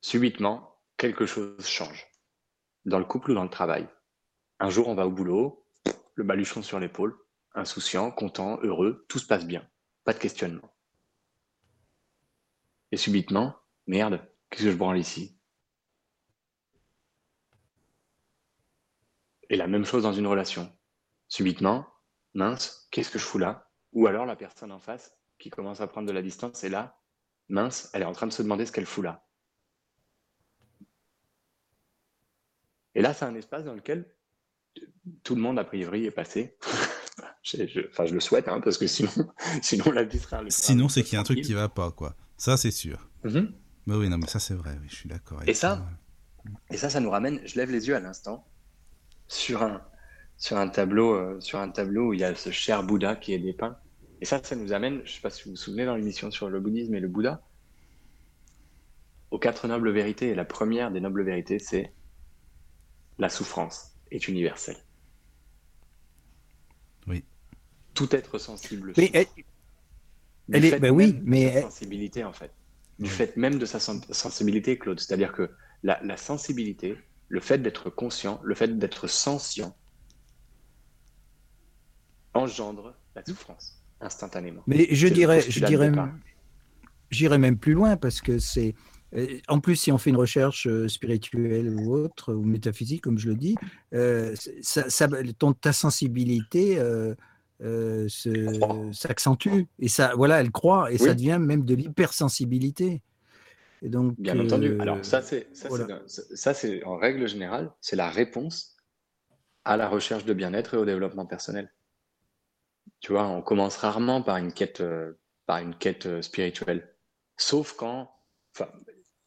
Subitement, quelque chose change. Dans le couple ou dans le travail? Un jour, on va au boulot, le baluchon sur l'épaule, insouciant, content, heureux, tout se passe bien. Pas de questionnement. Et subitement, merde, qu'est-ce que je branle ici? Et la même chose dans une relation. Subitement, mince, qu'est-ce que je fous là? Ou alors la personne en face qui commence à prendre de la distance est là, mince, elle est en train de se demander ce qu'elle fout là. Et là, c'est un espace dans lequel tout le monde, a priori, est passé. je, enfin, je le souhaite, hein, parce que sinon, sinon la vie sera... Sinon, c'est qu'il y a un truc qui va pas, quoi. Ça, c'est sûr. Mm oui, non, mais ça, c'est vrai, je suis d'accord. Et ça, et ça, ça nous ramène, je lève les yeux à l'instant, sur un, sur, un tableau, euh, sur un tableau où il y a ce cher Bouddha qui est dépeint. Et ça, ça nous amène, je ne sais pas si vous vous souvenez dans l'émission sur le bouddhisme et le Bouddha, aux quatre nobles vérités. Et la première des nobles vérités, c'est la souffrance est universelle. Oui. Tout être sensible. Mais elle, est, ben oui, mais sa sensibilité en fait. Du fait même de sa sensibilité, Claude. C'est-à-dire que la, la sensibilité, le fait d'être conscient, le fait d'être sentient, engendre la souffrance instantanément. Mais je dirais, je dirais, j'irais même plus loin parce que c'est, euh, en plus, si on fait une recherche euh, spirituelle ou autre, ou métaphysique, comme je le dis, euh, ça, ton, ta sensibilité s'accentue. Et ça, voilà, elle croît, et ça devient même de l'hypersensibilité. Et donc, Bien entendu. Alors, ça, c'est, ça, c'est, en règle générale, c'est la réponse à la recherche de bien-être et au développement personnel. Tu vois, on commence rarement par une quête, euh, par une quête euh, spirituelle. Sauf quand, enfin,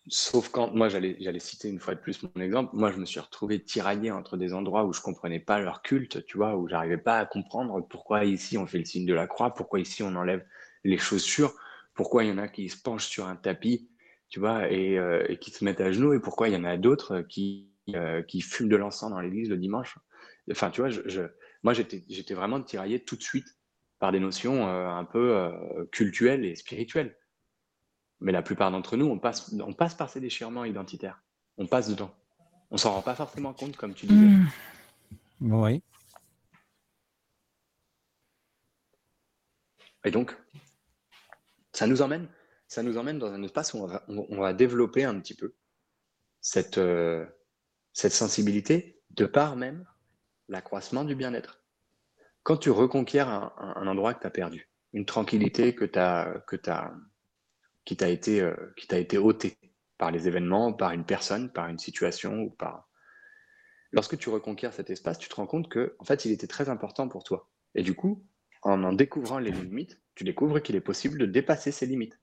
sauf quand, moi j'allais, citer une fois de plus mon exemple, moi je me suis retrouvé tiraillé entre des endroits où je comprenais pas leur culte, tu vois, où j'arrivais pas à comprendre pourquoi ici on fait le signe de la croix, pourquoi ici on enlève les chaussures, pourquoi il y en a qui se penchent sur un tapis, tu vois, et, euh, qui se mettent à genoux, et pourquoi il y en a d'autres qui, qui fument de l'encens dans l'église le dimanche. Enfin, tu vois, je, moi, j'étais vraiment tiraillé tout de suite par des notions euh, un peu euh, cultuelles et spirituelles. Mais la plupart d'entre nous, on passe, on passe par ces déchirements identitaires. On passe dedans. On s'en rend pas forcément compte, comme tu disais. Mmh. Oui. Et donc, ça nous emmène, ça nous emmène dans un espace où on va, développer un petit peu cette, euh, cette sensibilité de par même l'accroissement du bien-être. Quand tu reconquiers un, endroit que tu as perdu, une tranquillité que as, que as, qui t'a été, euh, été ôtée par les événements, par une personne, par une situation ou par. Lorsque tu reconquiers cet espace, tu te rends compte que, en fait, il était très important pour toi. Et du coup, en en découvrant les limites, tu découvres qu'il est possible de dépasser ces limites.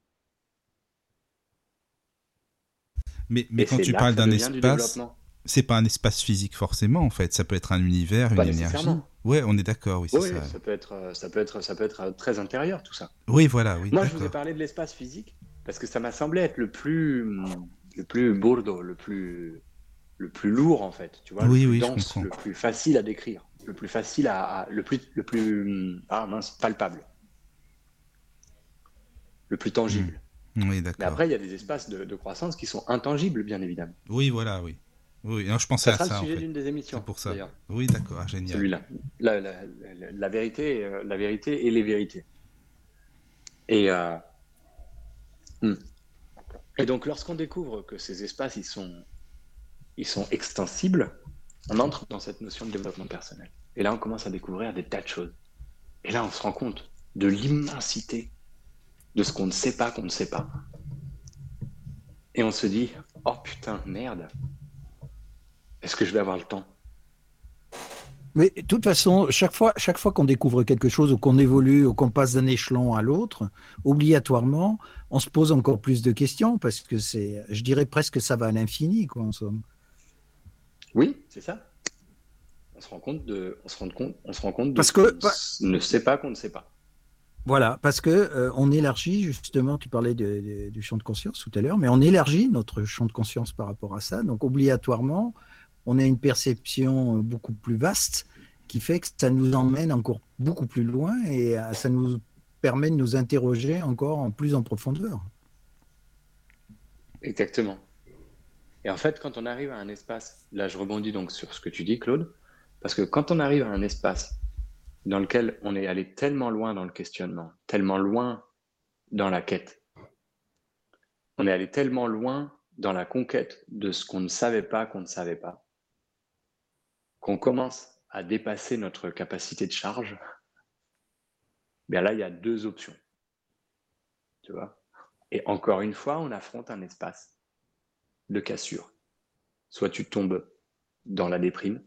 Mais, mais quand tu parles d'un espace, c'est pas un espace physique forcément en fait, ça peut être un univers, une énergie. Ouais, on est d'accord, oui, oui ça. peut être, euh, ça peut être, ça peut être euh, très intérieur tout ça. Oui, voilà, oui. Moi, je vous ai parlé de l'espace physique parce que ça m'a semblé être le plus, le plus bourdo, le plus, le plus lourd en fait, tu vois, oui, le plus oui, dense, le plus facile à décrire. le plus facile à, le plus, le plus ah, palpable, le plus tangible. Mmh. Oui, d'accord. Mais après, il y a des espaces de, croissance qui sont intangibles, bien évidemment. Oui, voilà, oui. Oui, je pensais ça à ça. le sujet d'une des émissions. pour ça. Oui, d'accord, ah, génial. Celui-là. La, la, la, vérité, euh, la vérité et les vérités. Et, euh, hmm. et donc, lorsqu'on découvre que ces espaces, ils sont, ils sont extensibles, on entre dans cette notion de développement personnel. Et là, on commence à découvrir des tas de choses. Et là, on se rend compte de l'immensité de ce qu'on ne sait pas qu'on ne sait pas. Et on se dit, oh putain, merde, est-ce que je vais avoir le temps? Mais de toute façon, chaque fois, chaque fois qu'on découvre quelque chose ou qu'on évolue ou qu'on passe d'un échelon à l'autre, obligatoirement, on se pose encore plus de questions parce que c'est, je dirais presque que ça va à l'infini, quoi, en somme. Oui, c'est ça? On se rend compte de, on se rend compte, on se rend compte de parce que ne sait pas qu'on ne sait pas. Voilà, parce que euh, on élargit justement. Tu parlais du champ de conscience tout à l'heure, mais on élargit notre champ de conscience par rapport à ça. Donc obligatoirement, on a une perception beaucoup plus vaste qui fait que ça nous emmène encore beaucoup plus loin et euh, ça nous permet de nous interroger encore en plus en profondeur. Exactement. Et en fait, quand on arrive à un espace, là je rebondis donc sur ce que tu dis, Claude, parce que quand on arrive à un espace dans lequel on est allé tellement loin dans le questionnement, tellement loin dans la quête, on est allé tellement loin dans la conquête de ce qu'on ne savait pas qu'on ne savait pas, qu'on commence à dépasser notre capacité de charge, bien là, il y a deux options. Tu vois? Et encore une fois, on affronte un espace de cassure. Soit tu tombes dans la déprime,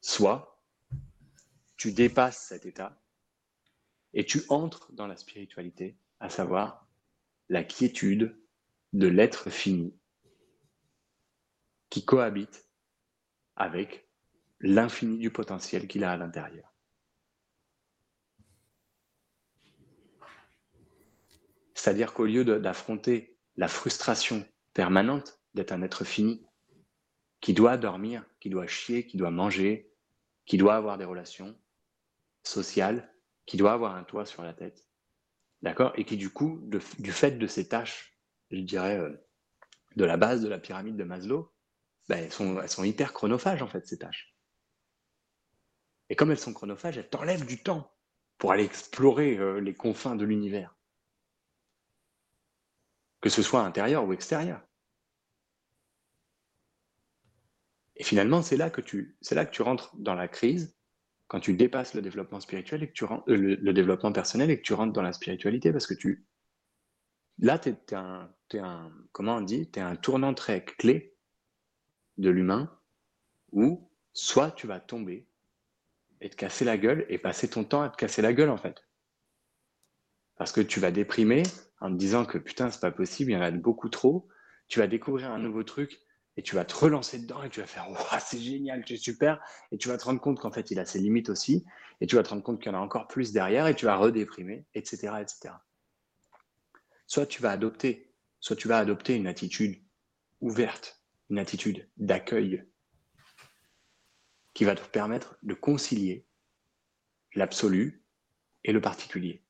soit tu dépasses cet état et tu entres dans la spiritualité, à savoir la quiétude de l'être fini qui cohabite avec l'infini du potentiel qu'il a à l'intérieur. C'est-à-dire qu'au lieu d'affronter la frustration permanente d'être un être fini, qui doit dormir, qui doit chier, qui doit manger, qui doit avoir des relations sociales, qui doit avoir un toit sur la tête, d'accord Et qui du coup, du fait de ces tâches, je dirais, euh, de la base de la pyramide de Maslow, ben, elles, sont, hyper chronophages, en fait, ces tâches. Et comme elles sont chronophages, elles t'enlèvent du temps pour aller explorer euh, les confins de l'univers. Que ce soit intérieur ou extérieur. Et finalement, c'est là que tu, là que tu rentres dans la crise, quand tu dépasses le développement spirituel et que tu rentres, euh, le, développement personnel et que tu rentres dans la spiritualité, parce que tu, là, tu es, un, un, comment on dit, tu es un tournant très clé de l'humain où soit tu vas tomber et te casser la gueule et passer ton temps à te casser la gueule en fait. Parce que tu vas déprimer en te disant que putain, c'est pas possible, il y en a beaucoup trop. Tu vas découvrir un nouveau truc et tu vas te relancer dedans et tu vas faire c'est génial, c'est super. Et tu vas te rendre compte qu'en fait, il a ses limites aussi. Et tu vas te rendre compte qu'il y en a encore plus derrière et tu vas redéprimer, etc., etc. Soit tu vas adopter, soit tu vas adopter une attitude ouverte une attitude d'accueil qui va te permettre de concilier l'absolu et le particulier,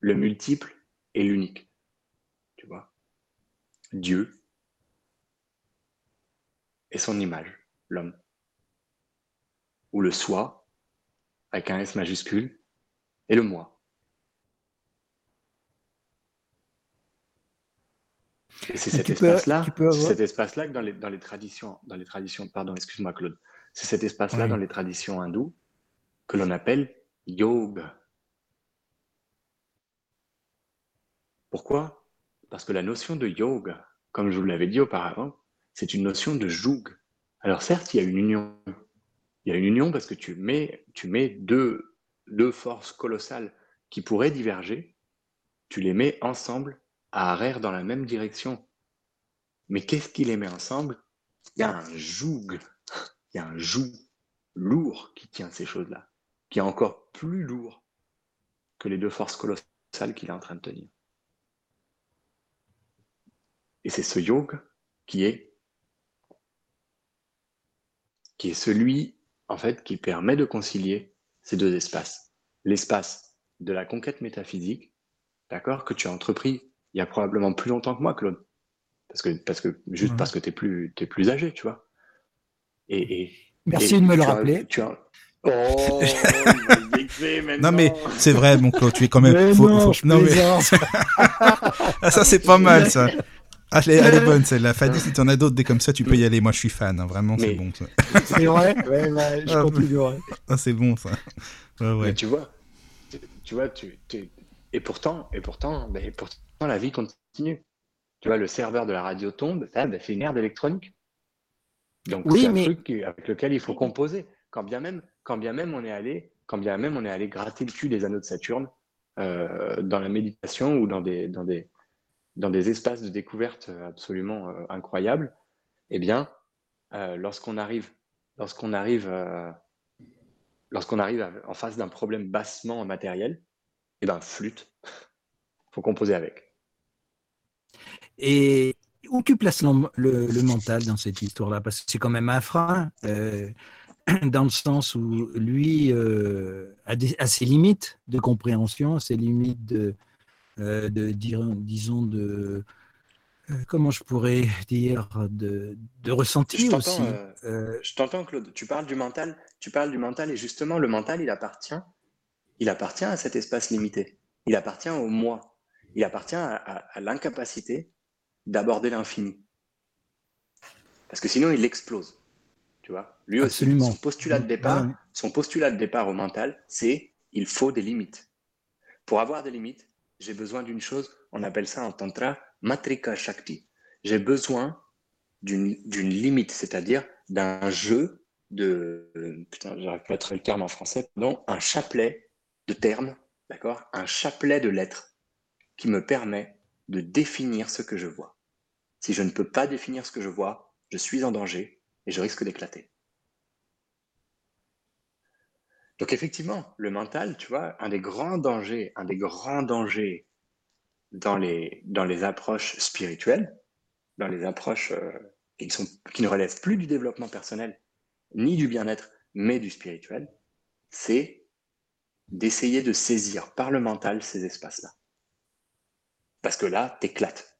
le multiple et l'unique. Tu vois? Dieu et son image, l'homme. Ou le soi, avec un S majuscule, et le moi. C'est cet espace-là, cet espace-là que dans les, dans les traditions, dans les traditions, pardon, excuse-moi Claude, c'est cet espace-là dans les traditions hindoues que l'on appelle yoga. Pourquoi? Parce que la notion de yoga, comme je vous l'avais dit auparavant, c'est une notion de joug. Alors certes, il y a une union. Il y a une union parce que tu mets, tu mets deux, deux forces colossales qui pourraient diverger, tu les mets ensemble à arrière dans la même direction. Mais qu'est-ce qui les ensemble? Il y a un joug, il y a un joug lourd qui tient ces choses-là, qui est encore plus lourd que les deux forces colossales qu'il est en train de tenir. Et c'est ce yoga qui est qui est celui, en fait, qui permet de concilier ces deux espaces. L'espace de la conquête métaphysique, d'accord, que tu as entrepris il y a probablement plus longtemps que moi, Claude. Parce que, parce que, juste parce que tu es plus, es plus âgé, tu vois. Et, Merci de me le rappeler. Tu as... Oh, non mais c'est vrai, mon Claude, tu es quand même. Mais non, ah, ça c'est pas mal ça. Ah, elle, est, bonne celle-là. Fadi, si en as d'autres des comme ça, tu peux y aller. Moi, je suis fan. Hein. Vraiment, c'est bon. C'est vrai? Ouais, ouais, Je ah, Ah, c'est bon ça. Mais tu vois, tu, vois, tu, et pourtant, et pourtant, ben, pourtant, la vie continue. Tu vois, le serveur de la radio tombe, ça, ben, c'est une ère électronique. Donc c'est un truc avec lequel il faut composer. Quand bien même, quand bien même on est allé, quand bien même on est allé gratter le cul des anneaux de Saturne euh, dans la méditation ou dans des, dans des, dans des espaces de découverte absolument euh, incroyables, eh bien, euh, lorsqu'on arrive, lorsqu'on arrive, lorsqu'on arrive en face d'un problème bassement matériel, eh ben, flûte, faut composer avec. Et où tu places le, mental dans cette histoire-là? Parce que c'est quand même un frein, euh, dans le sens où lui euh, a, ses limites de compréhension, ses limites de, euh, de disons, de. comment je pourrais dire de, de ressenti aussi. je t'entends, Claude. Tu parles du mental. Tu parles du mental et justement, le mental, il appartient. Il appartient à cet espace limité. Il appartient au moi. Il appartient à l'incapacité d'aborder l'infini. Parce que sinon, il explose. Tu vois? Lui aussi, son postulat de départ, son postulat de départ au mental, c'est il faut des limites. Pour avoir des limites, j'ai besoin d'une chose, on appelle ça en tantra matrika shakti. J'ai besoin d'une limite, c'est-à-dire d'un jeu de putain, j'arrive pas à trouver le terme en français, non, un chapelet de termes, d'accord? Un chapelet de lettres qui me permet de définir ce que je vois. Si je ne peux pas définir ce que je vois, je suis en danger et je risque d'éclater. Donc effectivement, le mental, tu vois, un des grands dangers, un des grands dangers dans les, dans les approches spirituelles, dans les approches euh, sont, qui ne relèvent plus du développement personnel, ni du bien-être, mais du spirituel, c'est d'essayer de saisir par le mental ces espaces-là. Parce que là, t'éclates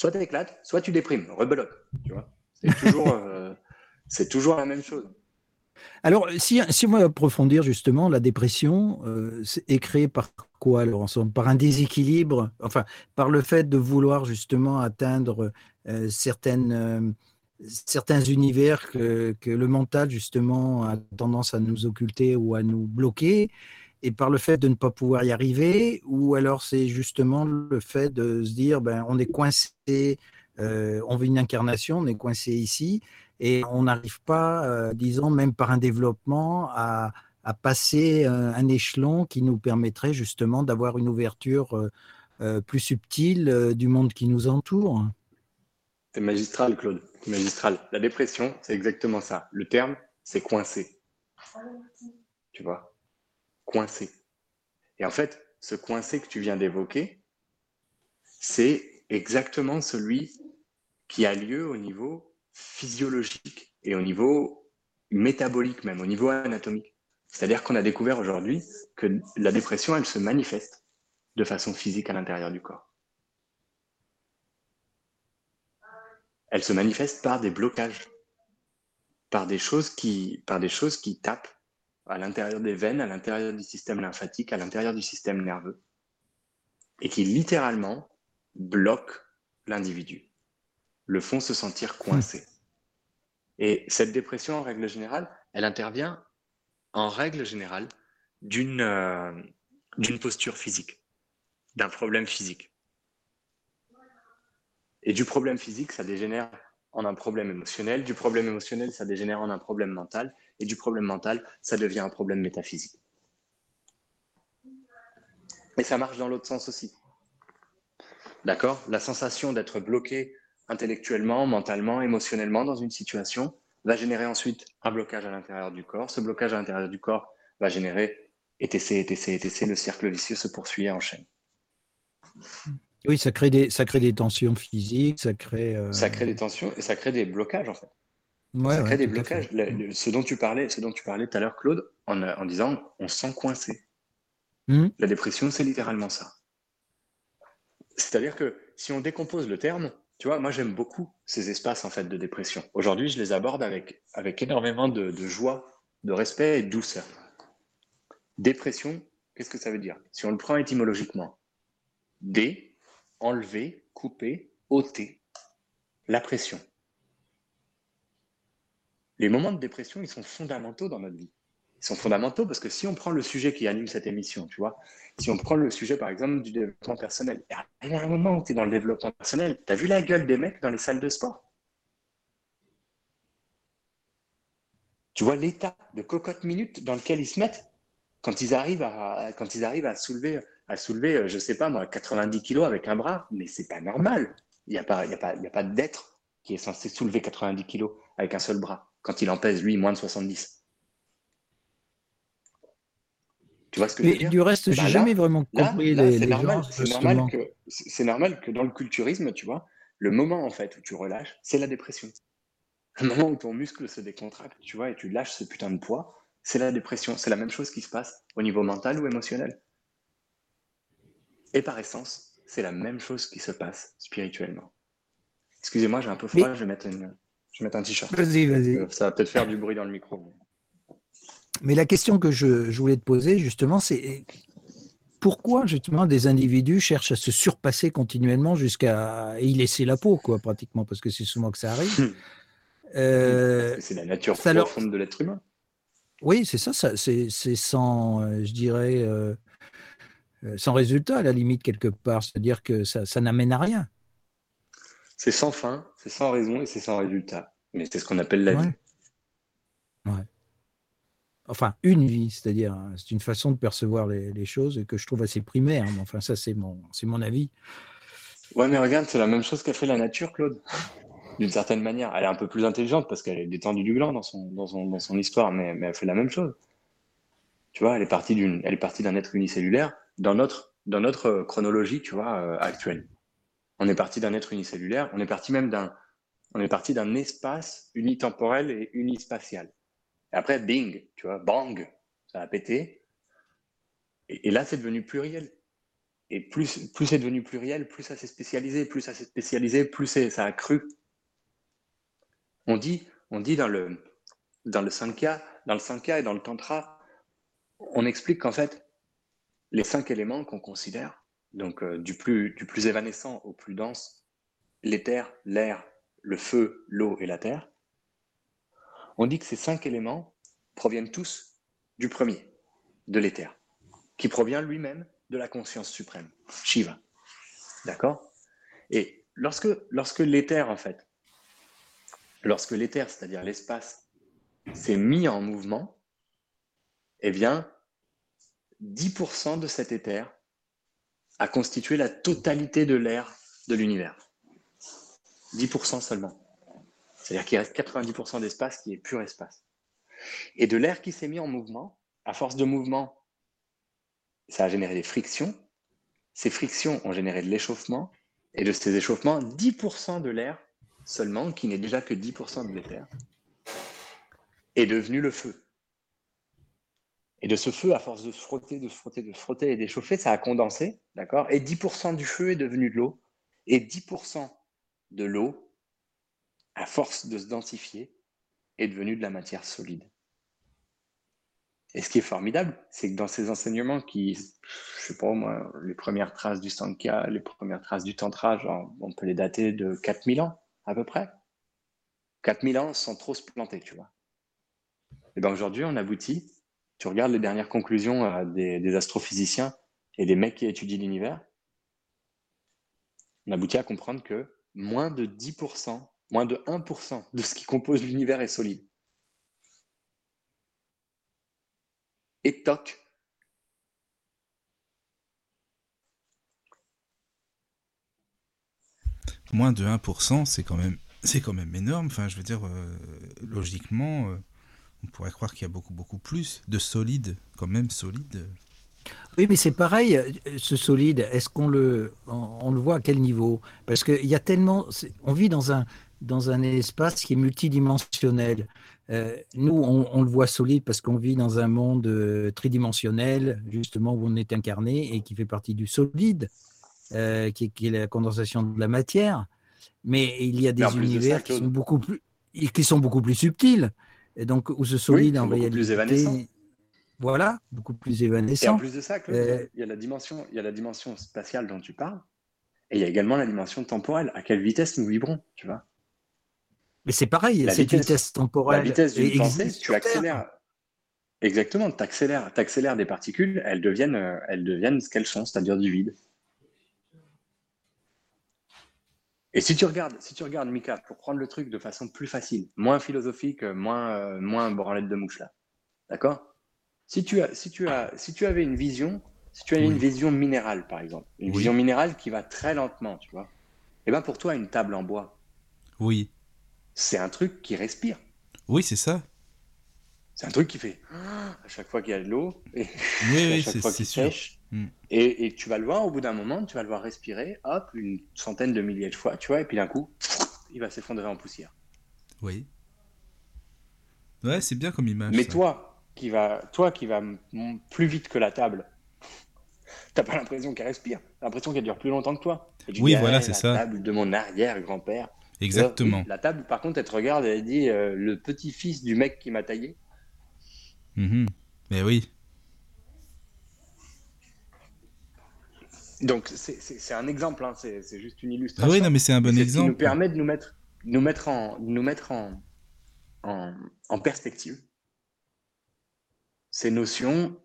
soit tu éclates, soit tu déprimes, rebelote. Tu vois c'est toujours, euh, toujours la même chose. Alors, si, si on va approfondir justement, la dépression euh, est créée par quoi alors Par un déséquilibre, enfin, par le fait de vouloir justement atteindre euh, certaines, certains univers que, que, le mental justement a tendance à nous occulter ou à nous bloquer et par le fait de ne pas pouvoir y arriver, ou alors c'est justement le fait de se dire, ben, on est coincé, euh, on veut une incarnation, on est coincé ici, et on n'arrive pas, euh, disons, même par un développement, à, passer un, échelon qui nous permettrait justement d'avoir une ouverture euh, plus subtile du monde qui nous entoure. C'est magistral, Claude, magistral. La dépression, c'est exactement ça. Le terme, c'est coincé. Tu vois? Coincé. Et en fait, ce coincé que tu viens d'évoquer, c'est exactement celui qui a lieu au niveau physiologique et au niveau métabolique même, au niveau anatomique. C'est-à-dire qu'on a découvert aujourd'hui que la dépression, elle se manifeste de façon physique à l'intérieur du corps. Elle se manifeste par des blocages, par des choses qui, par des choses qui tapent à l'intérieur des veines, à l'intérieur du système lymphatique, à l'intérieur du système nerveux, et qui littéralement bloquent l'individu, le font se sentir coincé. Et cette dépression, en règle générale, elle intervient en règle générale d'une euh, d'une posture physique, d'un problème physique. Et du problème physique, ça dégénère en un problème émotionnel, du problème émotionnel, ça dégénère en un problème mental, et du problème mental, ça devient un problème métaphysique. Et ça marche dans l'autre sens aussi. D'accord? La sensation d'être bloqué intellectuellement, mentalement, émotionnellement dans une situation va générer ensuite un blocage à l'intérieur du corps. Ce blocage à l'intérieur du corps va générer etc, etc, etc. Le cercle vicieux se poursuit et enchaîne. Oui, ça crée des, ça crée des tensions physiques, ça crée. Euh, ça crée des tensions et ça crée des blocages en fait. ça crée des blocages. ce, dont tu parlais, ce dont tu parlais tout à l'heure, Claude, en, en, disant on se sent coincé. Hmm. La dépression, c'est littéralement ça. C'est-à-dire que si on décompose le terme, tu vois, moi j'aime beaucoup ces espaces en fait de dépression. Aujourd'hui, je les aborde avec, avec énormément de, de joie, de respect et de douceur. Dépression, qu'est-ce que ça veut dire? Si on le prend étymologiquement, dé, enlever, couper, ôter, la pression. Les moments de dépression, ils sont fondamentaux dans notre vie. Ils sont fondamentaux parce que si on prend le sujet qui anime cette émission, tu vois, si on prend le sujet par exemple du développement personnel, il y a un moment où tu es dans le développement personnel, tu as vu la gueule des mecs dans les salles de sport? Tu vois l'état de cocotte minute dans lequel ils se mettent quand ils arrivent à, quand ils arrivent à soulever, à soulever, je sais pas moi, 90 kilos avec un bras, mais c'est pas normal. Il n'y a pas, il y a pas, il y a pas d'être qui est censé soulever 90 kilos avec un seul bras quand il en pèse, lui, moins de 70. Tu vois ce que je veux dire? Du reste, j'ai bah jamais vraiment compris les, C'est normal, normal, que, c'est normal que dans le culturisme, tu vois, le moment en fait où tu relâches, c'est la dépression. Le moment où ton muscle se décontracte, tu vois, et tu lâches ce putain de poids, c'est la dépression. C'est la même chose qui se passe au niveau mental ou émotionnel. Et par essence, c'est la même chose qui se passe spirituellement. Excusez-moi, j'ai un peu froid, je vais mettre une, je vais mettre un t-shirt. Vas-y, vas-y. Euh, ça va peut-être faire du bruit dans le micro. Mais la question que je, voulais te poser, justement, c'est pourquoi, justement, des individus cherchent à se surpasser continuellement jusqu'à y laisser la peau, quoi, pratiquement, parce que c'est souvent que ça arrive. Euh, c'est la nature profonde de l'être humain. Oui, c'est ça, c'est sans, euh, je dirais, sans résultat, à la limite, quelque part. C'est-à-dire que ça, ça n'amène à rien. C'est sans fin, c'est sans raison et c'est sans résultat. Mais c'est ce qu'on appelle la vie. Ouais. Enfin, une vie, c'est-à-dire, hein, c'est une façon de percevoir les, choses que je trouve assez primaire. Mais enfin, ça, c'est mon, c'est mon avis. Ouais, mais regarde, c'est la même chose qu'a fait la nature, Claude. D'une certaine manière. Elle est un peu plus intelligente parce qu'elle est détendue du gland dans son, dans son, dans son histoire, mais, mais elle fait la même chose. Tu vois, elle est partie d'une, elle est partie d'un être unicellulaire dans notre, dans notre chronologie, tu vois, euh, actuelle. On est parti d'un être unicellulaire, on est parti même d'un, on est parti d'un espace unitemporel et unispatial. Et après, bing, tu vois, bang, ça a pété. Et, là, c'est devenu pluriel. Et plus, plus c'est devenu pluriel, plus ça s'est spécialisé, plus ça s'est spécialisé, plus ça a cru. On dit, on dit dans le, dans le dans le et dans le Tantra, on explique qu'en fait, les cinq éléments qu'on considère, donc euh, du, plus, du plus évanescent au plus dense, l'éther, l'air, le feu, l'eau et la terre, on dit que ces cinq éléments proviennent tous du premier, de l'éther, qui provient lui-même de la conscience suprême, Shiva. D'accord? Et lorsque, lorsque l'éther, en fait, lorsque l'éther, c'est-à-dire l'espace, s'est mis en mouvement, eh bien, 10% de cet éther a constitué la totalité de l'air de l'univers. 10% seulement. C'est-à-dire qu'il reste 90% d'espace qui est pur espace. Et de l'air qui s'est mis en mouvement, à force de mouvement, ça a généré des frictions. Ces frictions ont généré de l'échauffement. Et de ces échauffements, 10% de l'air seulement, qui n'est déjà que 10% de l'éther, est devenu le feu. Et de ce feu, à force de se frotter, de se frotter, de se frotter et d'échauffer, ça a condensé, d'accord? Et 10% du feu est devenu de l'eau. Et 10% de l'eau, à force de se densifier, est devenu de la matière solide. Et ce qui est formidable, c'est que dans ces enseignements qui, je sais pas moi, les premières traces du Sankhya, les premières traces du Tantra, on peut les dater de 4000 ans, à peu près. 4000 ans sans trop se planter, tu vois. Et bien aujourd'hui, on aboutit tu regardes les dernières conclusions euh, des, astrophysiciens et des mecs qui étudient l'univers, on aboutit à comprendre que moins de 10%, moins de 1% de ce qui compose l'univers est solide. Et toc. Moins de 1%, c'est quand même, énorme. Enfin, je veux dire, euh, logiquement, euh, on pourrait croire qu'il y a beaucoup, beaucoup plus de solide, quand même solide. Oui, mais c'est pareil, ce solide, est-ce qu'on le, on, le voit à quel niveau? Parce qu'il y a tellement. On vit dans un, dans un espace qui est multidimensionnel. Euh, nous, on, le voit solide parce qu'on vit dans un monde euh, tridimensionnel, justement, où on est incarné et qui fait partie du solide, euh, qui, est la condensation de la matière. Mais il y a des univers qui, sont beaucoup plus, qui sont beaucoup plus subtils. Et donc, où ce solide, en réalité. Plus évanescent. Voilà, beaucoup plus évanescent. Et en plus de ça, il, y a la dimension, il y a la dimension spatiale dont tu parles, et il y a également la dimension temporelle. À quelle vitesse nous vibrons, tu vois? Mais c'est pareil, la cette vitesse, temporelle. La vitesse d'une pensée, tu accélères. Exactement, tu accélères, accélères, des particules, elles deviennent, euh, elles deviennent ce qu'elles sont, c'est-à-dire du vide. Et si tu regardes, si tu regardes Mika, pour prendre le truc de façon plus facile, moins philosophique, moins, euh, moins branlette de mouche là, d'accord? Si tu, as, si, tu as, si tu avais une vision, si tu avais une vision minérale par exemple, une vision minérale qui va très lentement, tu vois, et eh bien pour toi une table en bois. Oui c'est un truc qui respire. Oui, c'est ça. C'est un truc qui fait à chaque fois qu'il y a de l'eau et oui, à chaque fois qu'il sèche. Mm. Et, tu vas le voir au bout d'un moment, tu vas le voir respirer, hop, une centaine de milliers de fois, tu vois, et puis d'un coup, il va s'effondrer en poussière. Oui. Ouais, c'est bien comme image. Mais toi, qui va, toi qui va plus vite que la table, t'as pas l'impression qu'elle respire, t'as l'impression qu'elle dure plus longtemps que toi. oui, voilà, c'est ça. La table de mon arrière-grand-père, Exactement. la table, par contre, elle te regarde et elle dit euh, le petit-fils du mec qui m'a taillé. Mhm. Mais oui. Donc, c'est un exemple, hein. c'est juste une illustration. Ah oui, non, mais c'est un bon exemple. qui nous permet de nous mettre, nous mettre, en, nous mettre en, en, perspective ces notions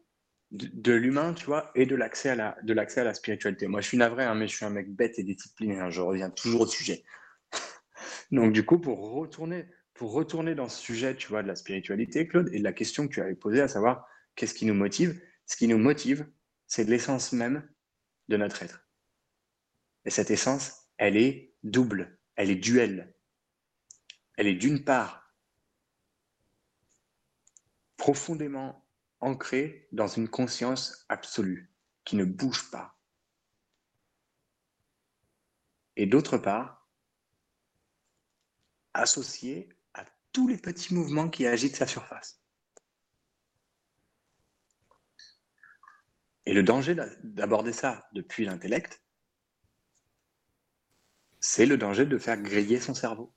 de, l'humain, tu vois, et de l'accès à, la, de à la spiritualité. Moi, je suis navré, hein, mais je suis un mec bête et discipliné. Hein. je reviens toujours au sujet. Donc, du coup, pour retourner, pour retourner dans ce sujet, tu vois, de la spiritualité, Claude, et de la question que tu avais posée, à savoir qu'est-ce qui nous motive? Ce qui nous motive, c'est l'essence même de notre être. Et cette essence, elle est double, elle est duelle. Elle est d'une part profondément ancrée dans une conscience absolue qui ne bouge pas. Et d'autre part, associé à tous les petits mouvements qui agitent sa surface. Et le danger d'aborder ça depuis l'intellect, c'est le danger de faire griller son cerveau.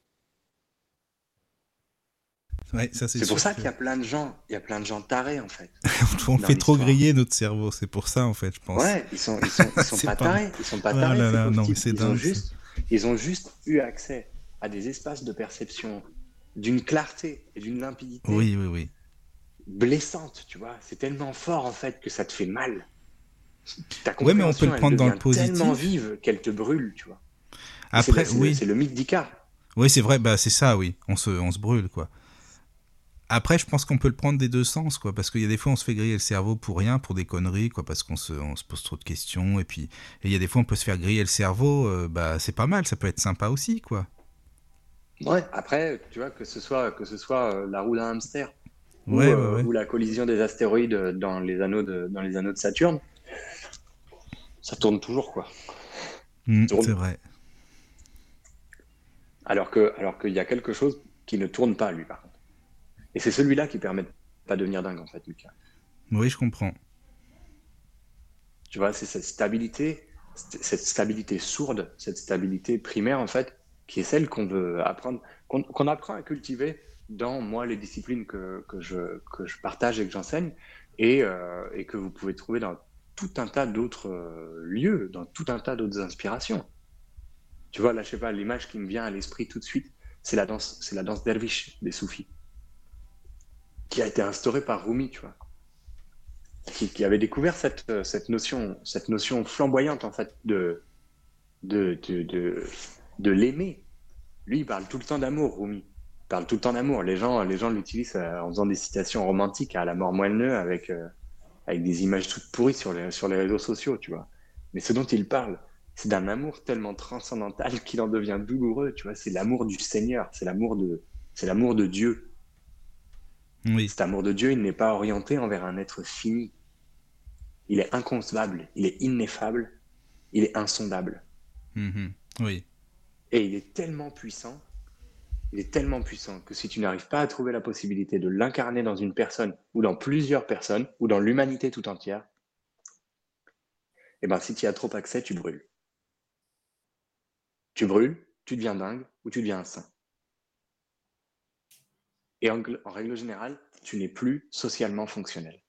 c'est pour ça qu'il y a plein de gens, il y a plein de gens tarés en fait. on fait trop griller notre cerveau, c'est pour ça en fait, je pense. Ouais, ils sont, ils sont, pas, tarés, ils sont pas ah tarés. ils, ont juste, ils ont juste eu accès à des espaces de perception d'une clarté et d'une limpidité. Oui, oui, oui. Blessante, tu vois. C'est tellement fort en fait que ça te fait mal. Oui, mais on peut le prendre dans le positif. tellement vive qu'elle te brûle, tu vois. Après, oui. C'est le mythe d'Icar. Oui, c'est vrai, bah, c'est ça, oui. On se, on se brûle, quoi. Après, je pense qu'on peut le prendre des deux sens, quoi, parce qu'il y a des fois, on se fait griller le cerveau pour rien, pour des conneries, quoi, parce qu'on se, on se pose trop de questions, et puis, il y a des fois, on peut se faire griller le cerveau, euh, bah, c'est pas mal, ça peut être sympa aussi, quoi. Ouais, après, tu vois, que ce soit, que ce soit euh, la roue d'un hamster euh, ou, la collision des astéroïdes dans les anneaux de, dans les anneaux de Saturne, ça tourne toujours, quoi. Mmh, c'est vrai. Alors qu'il alors qu'il y a quelque chose qui ne tourne pas, lui, par contre. Et c'est celui-là qui permet de pas devenir dingue, en fait, Lucas. Oui, je comprends. Tu vois, c'est cette stabilité, cette stabilité sourde, cette stabilité primaire, en fait, qui est celle qu'on veut apprendre, qu'on apprend à cultiver dans moi les disciplines que, que, je, que je partage et que j'enseigne, et, euh, et, que vous pouvez trouver dans tout un tas d'autres euh, lieux, dans tout un tas d'autres inspirations. Tu vois, là, je sais pas, l'image qui me vient à l'esprit tout de suite, c'est la danse, c'est la danse derviche des soufis, qui a été instaurée par Rumi, tu vois, qui, avait découvert cette, cette notion, cette notion flamboyante en fait de, de, de, de l'aimer. Lui, il parle tout le temps d'amour, Rumi. Parle tout le temps d'amour. Les gens, les gens l'utilisent euh, en faisant des citations romantiques à la mort moelleux avec, euh, avec des images toutes pourries sur les, sur les réseaux sociaux, tu vois. Mais ce dont il parle, c'est d'un amour tellement transcendantal qu'il en devient douloureux, tu vois. C'est l'amour du Seigneur, c'est l'amour de, c'est l'amour de Dieu. Oui. Cet amour de Dieu, il n'est pas orienté envers un être fini. Il est inconcevable, il est ineffable, il est insondable. Mm-hmm. Oui. Et il est tellement puissant il est tellement puissant que si tu n'arrives pas à trouver la possibilité de l'incarner dans une personne ou dans plusieurs personnes ou dans l'humanité tout entière, eh ben, si tu as trop accès, tu brûles. Tu brûles, tu deviens dingue ou tu deviens un saint. Et en, règle générale, tu n'es plus socialement fonctionnel.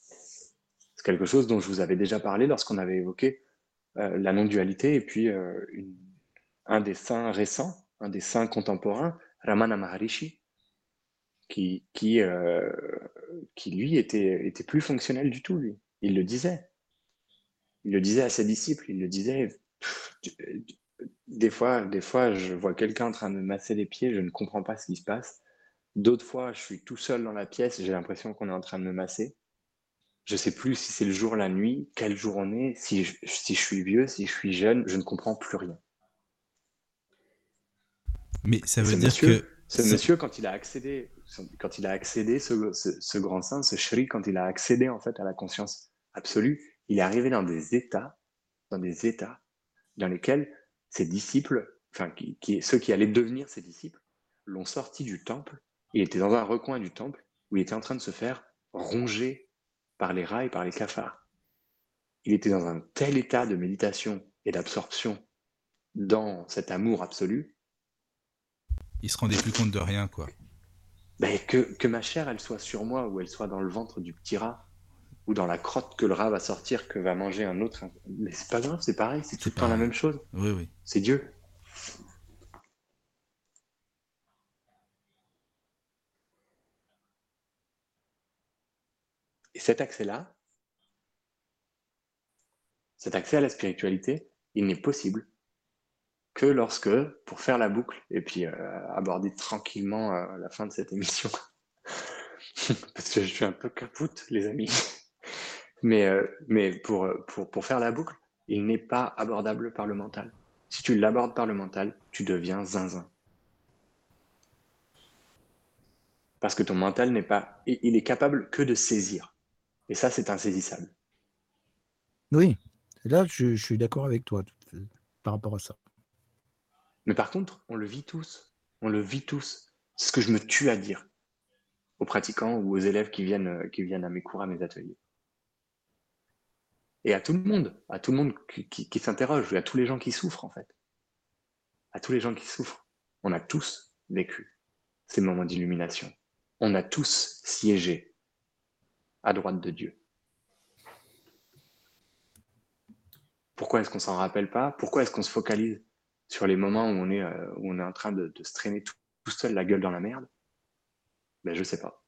C'est quelque chose dont je vous avais déjà parlé lorsqu'on avait évoqué euh, la non-dualité et puis euh, un des saints récents un des saints contemporains, Ramana Maharishi, qui, qui, euh, lui était, plus fonctionnel du tout, lui. Il le disait. Il le disait à ses disciples, il le disait. des fois, je vois quelqu'un en train de me masser les pieds, je ne comprends pas ce qui se passe. D'autres fois, je suis tout seul dans la pièce, j'ai l'impression qu'on est en train de me masser. Je ne sais plus si c'est le jour, la nuit, quel jour on est, si si je suis vieux, si je suis jeune, je ne comprends plus rien. Mais ça veut dire que. Ce monsieur, quand il a accédé, quand il a accédé, ce, ce, grand saint, ce Shri, quand il a accédé en fait à la conscience absolue, il est arrivé dans des états, dans des états dans lesquels ses disciples, enfin qui, ceux qui allaient devenir ses disciples, l'ont sorti du temple. Il était dans un recoin du temple où il était en train de se faire ronger par les rats et par les cafards. Il était dans un tel état de méditation et d'absorption dans cet amour absolu il se rendait plus compte de rien, quoi. Ben, que, que, ma chair, elle soit sur moi, ou elle soit dans le ventre du petit rat, ou dans la crotte que le rat va sortir, que va manger un autre. Mais c'est pas grave, c'est pareil, c'est tout le temps la même chose. Oui, oui. C'est Dieu. Et cet accès-là, cet accès à la spiritualité, il n'est possible que lorsque, pour faire la boucle et puis euh, aborder tranquillement euh, la fin de cette émission, parce que je suis un peu capoute, les amis, mais, euh, mais pour, pour, pour faire la boucle, il n'est pas abordable par le mental. Si tu l'abordes par le mental, tu deviens zinzin. Parce que ton mental n'est pas. Il est capable que de saisir. Et ça, c'est insaisissable. Oui, là, je, je suis d'accord avec toi par rapport à ça. Mais par contre, on le vit tous. On le vit tous. C'est ce que je me tue à dire aux pratiquants ou aux élèves qui viennent, euh, qui viennent à mes cours, à mes ateliers. Et à tout le monde, à tout le monde qui, s'interroge, à tous les gens qui souffrent en fait. À tous les gens qui souffrent. On a tous vécu ces moments d'illumination. On a tous siégé à droite de Dieu. Pourquoi est-ce qu'on s'en rappelle pas? Pourquoi est-ce qu'on se focalise? Sur les moments où on est, euh, où on est en train de, se traîner tout, seul la gueule dans la merde, ben je sais pas.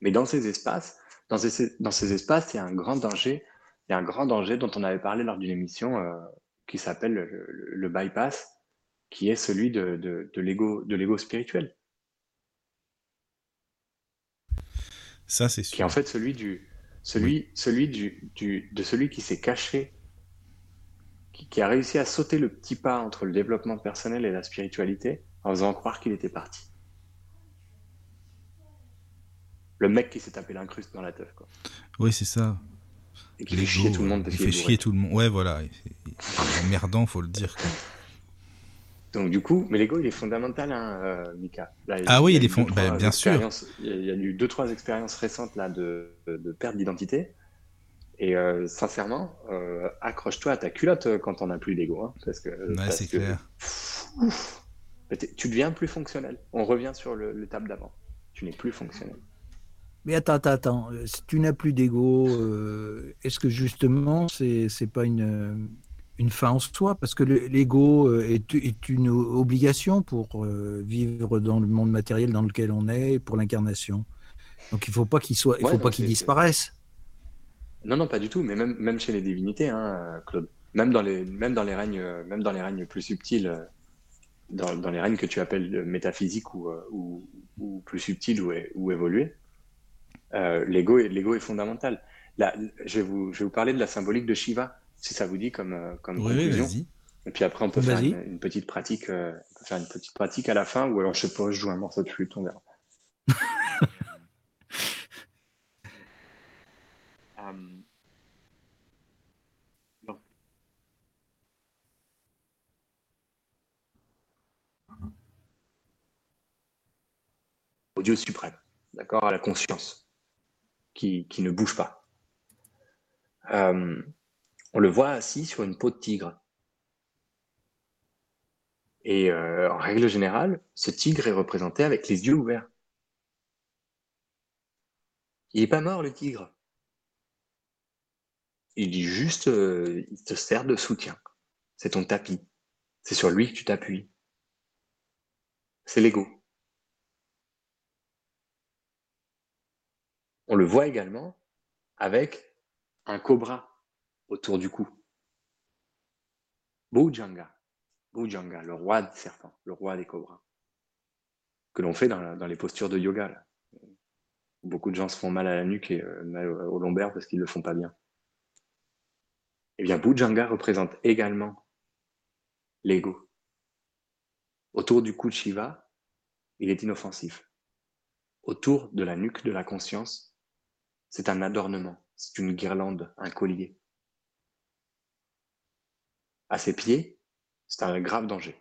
Mais dans ces espaces, dans ces, dans ces espaces, il y a un grand danger, il y a un grand danger dont on avait parlé lors d'une émission euh, qui s'appelle le, bypass, qui est celui de, de, de l'ego spirituel. Ça, c'est sûr. Qui est en fait celui du, celui, celui du, du, de celui qui s'est caché, qui, qui, a réussi à sauter le petit pas entre le développement personnel et la spiritualité en faisant croire qu'il était parti. Le mec qui s'est tapé l'incruste dans la teuf. Quoi. Oui, c'est ça. Et qui fait chier tout le monde. il fait chier tout le monde. Ouais, voilà. Il est merdant, faut le dire. Quoi. Donc du coup, mais l'ego il est fondamental, hein, euh, Mika. ah oui, il, est fondamental, bah, bien sûr. Il y, a, eu deux trois expériences récentes là de, de perte d'identité. Et euh, sincèrement, euh, accroche-toi à ta culotte quand on n'a plus d'ego, hein, parce que. Ouais, c'est clair. tu deviens plus fonctionnel. On revient sur l'étape d'avant. Tu n'es plus fonctionnel. Mais attends, attends, attends. Si tu n'as plus d'ego, est-ce que justement, c'est n'est pas une, une fin en soi, parce que l'ego euh, est, une obligation pour euh, vivre dans le monde matériel dans lequel on est, pour l'incarnation. Donc il ne faut pas qu'il soit, il faut pas qu'il disparaisse. Non, non, pas du tout. Mais même, même chez les divinités, hein, Claude. Même dans les, même dans les règnes, même dans les règnes plus subtils, dans, dans les règnes que tu appelles métaphysiques ou, ou, ou plus subtils ou, ou évolués, euh, l'ego est, est fondamental. Là, je vais, vous, je vais vous parler de la symbolique de Shiva si ça vous dit comme, euh, comme oui, conclusion. Et puis après, on peut faire une, petite pratique, euh, on peut faire une petite pratique à la fin, ou alors je sais pas, je joue un morceau de flûte, on verra. Euh, Au Dieu suprême, d'accord, à la conscience, qui, qui ne bouge pas on le voit assis sur une peau de tigre. Et euh, en règle générale, ce tigre est représenté avec les yeux ouverts. Il n'est pas mort, le tigre. Il dit juste, euh, il te sert de soutien. C'est ton tapis. C'est sur lui que tu t'appuies. C'est l'ego. On le voit également avec un cobra autour du cou. Bujanga. Bujanga, le roi des serpents, le roi des cobras. Que l'on fait dans, les postures de yoga. Beaucoup de gens se font mal à la nuque et euh, mal au lombaire parce qu'ils ne le font pas bien. Eh bien, Bujanga représente également l'ego. Autour du cou de Shiva, il est inoffensif. Autour de la nuque de la conscience, c'est un adornement, c'est une guirlande, un collier. À ses pieds, c'est un grave danger.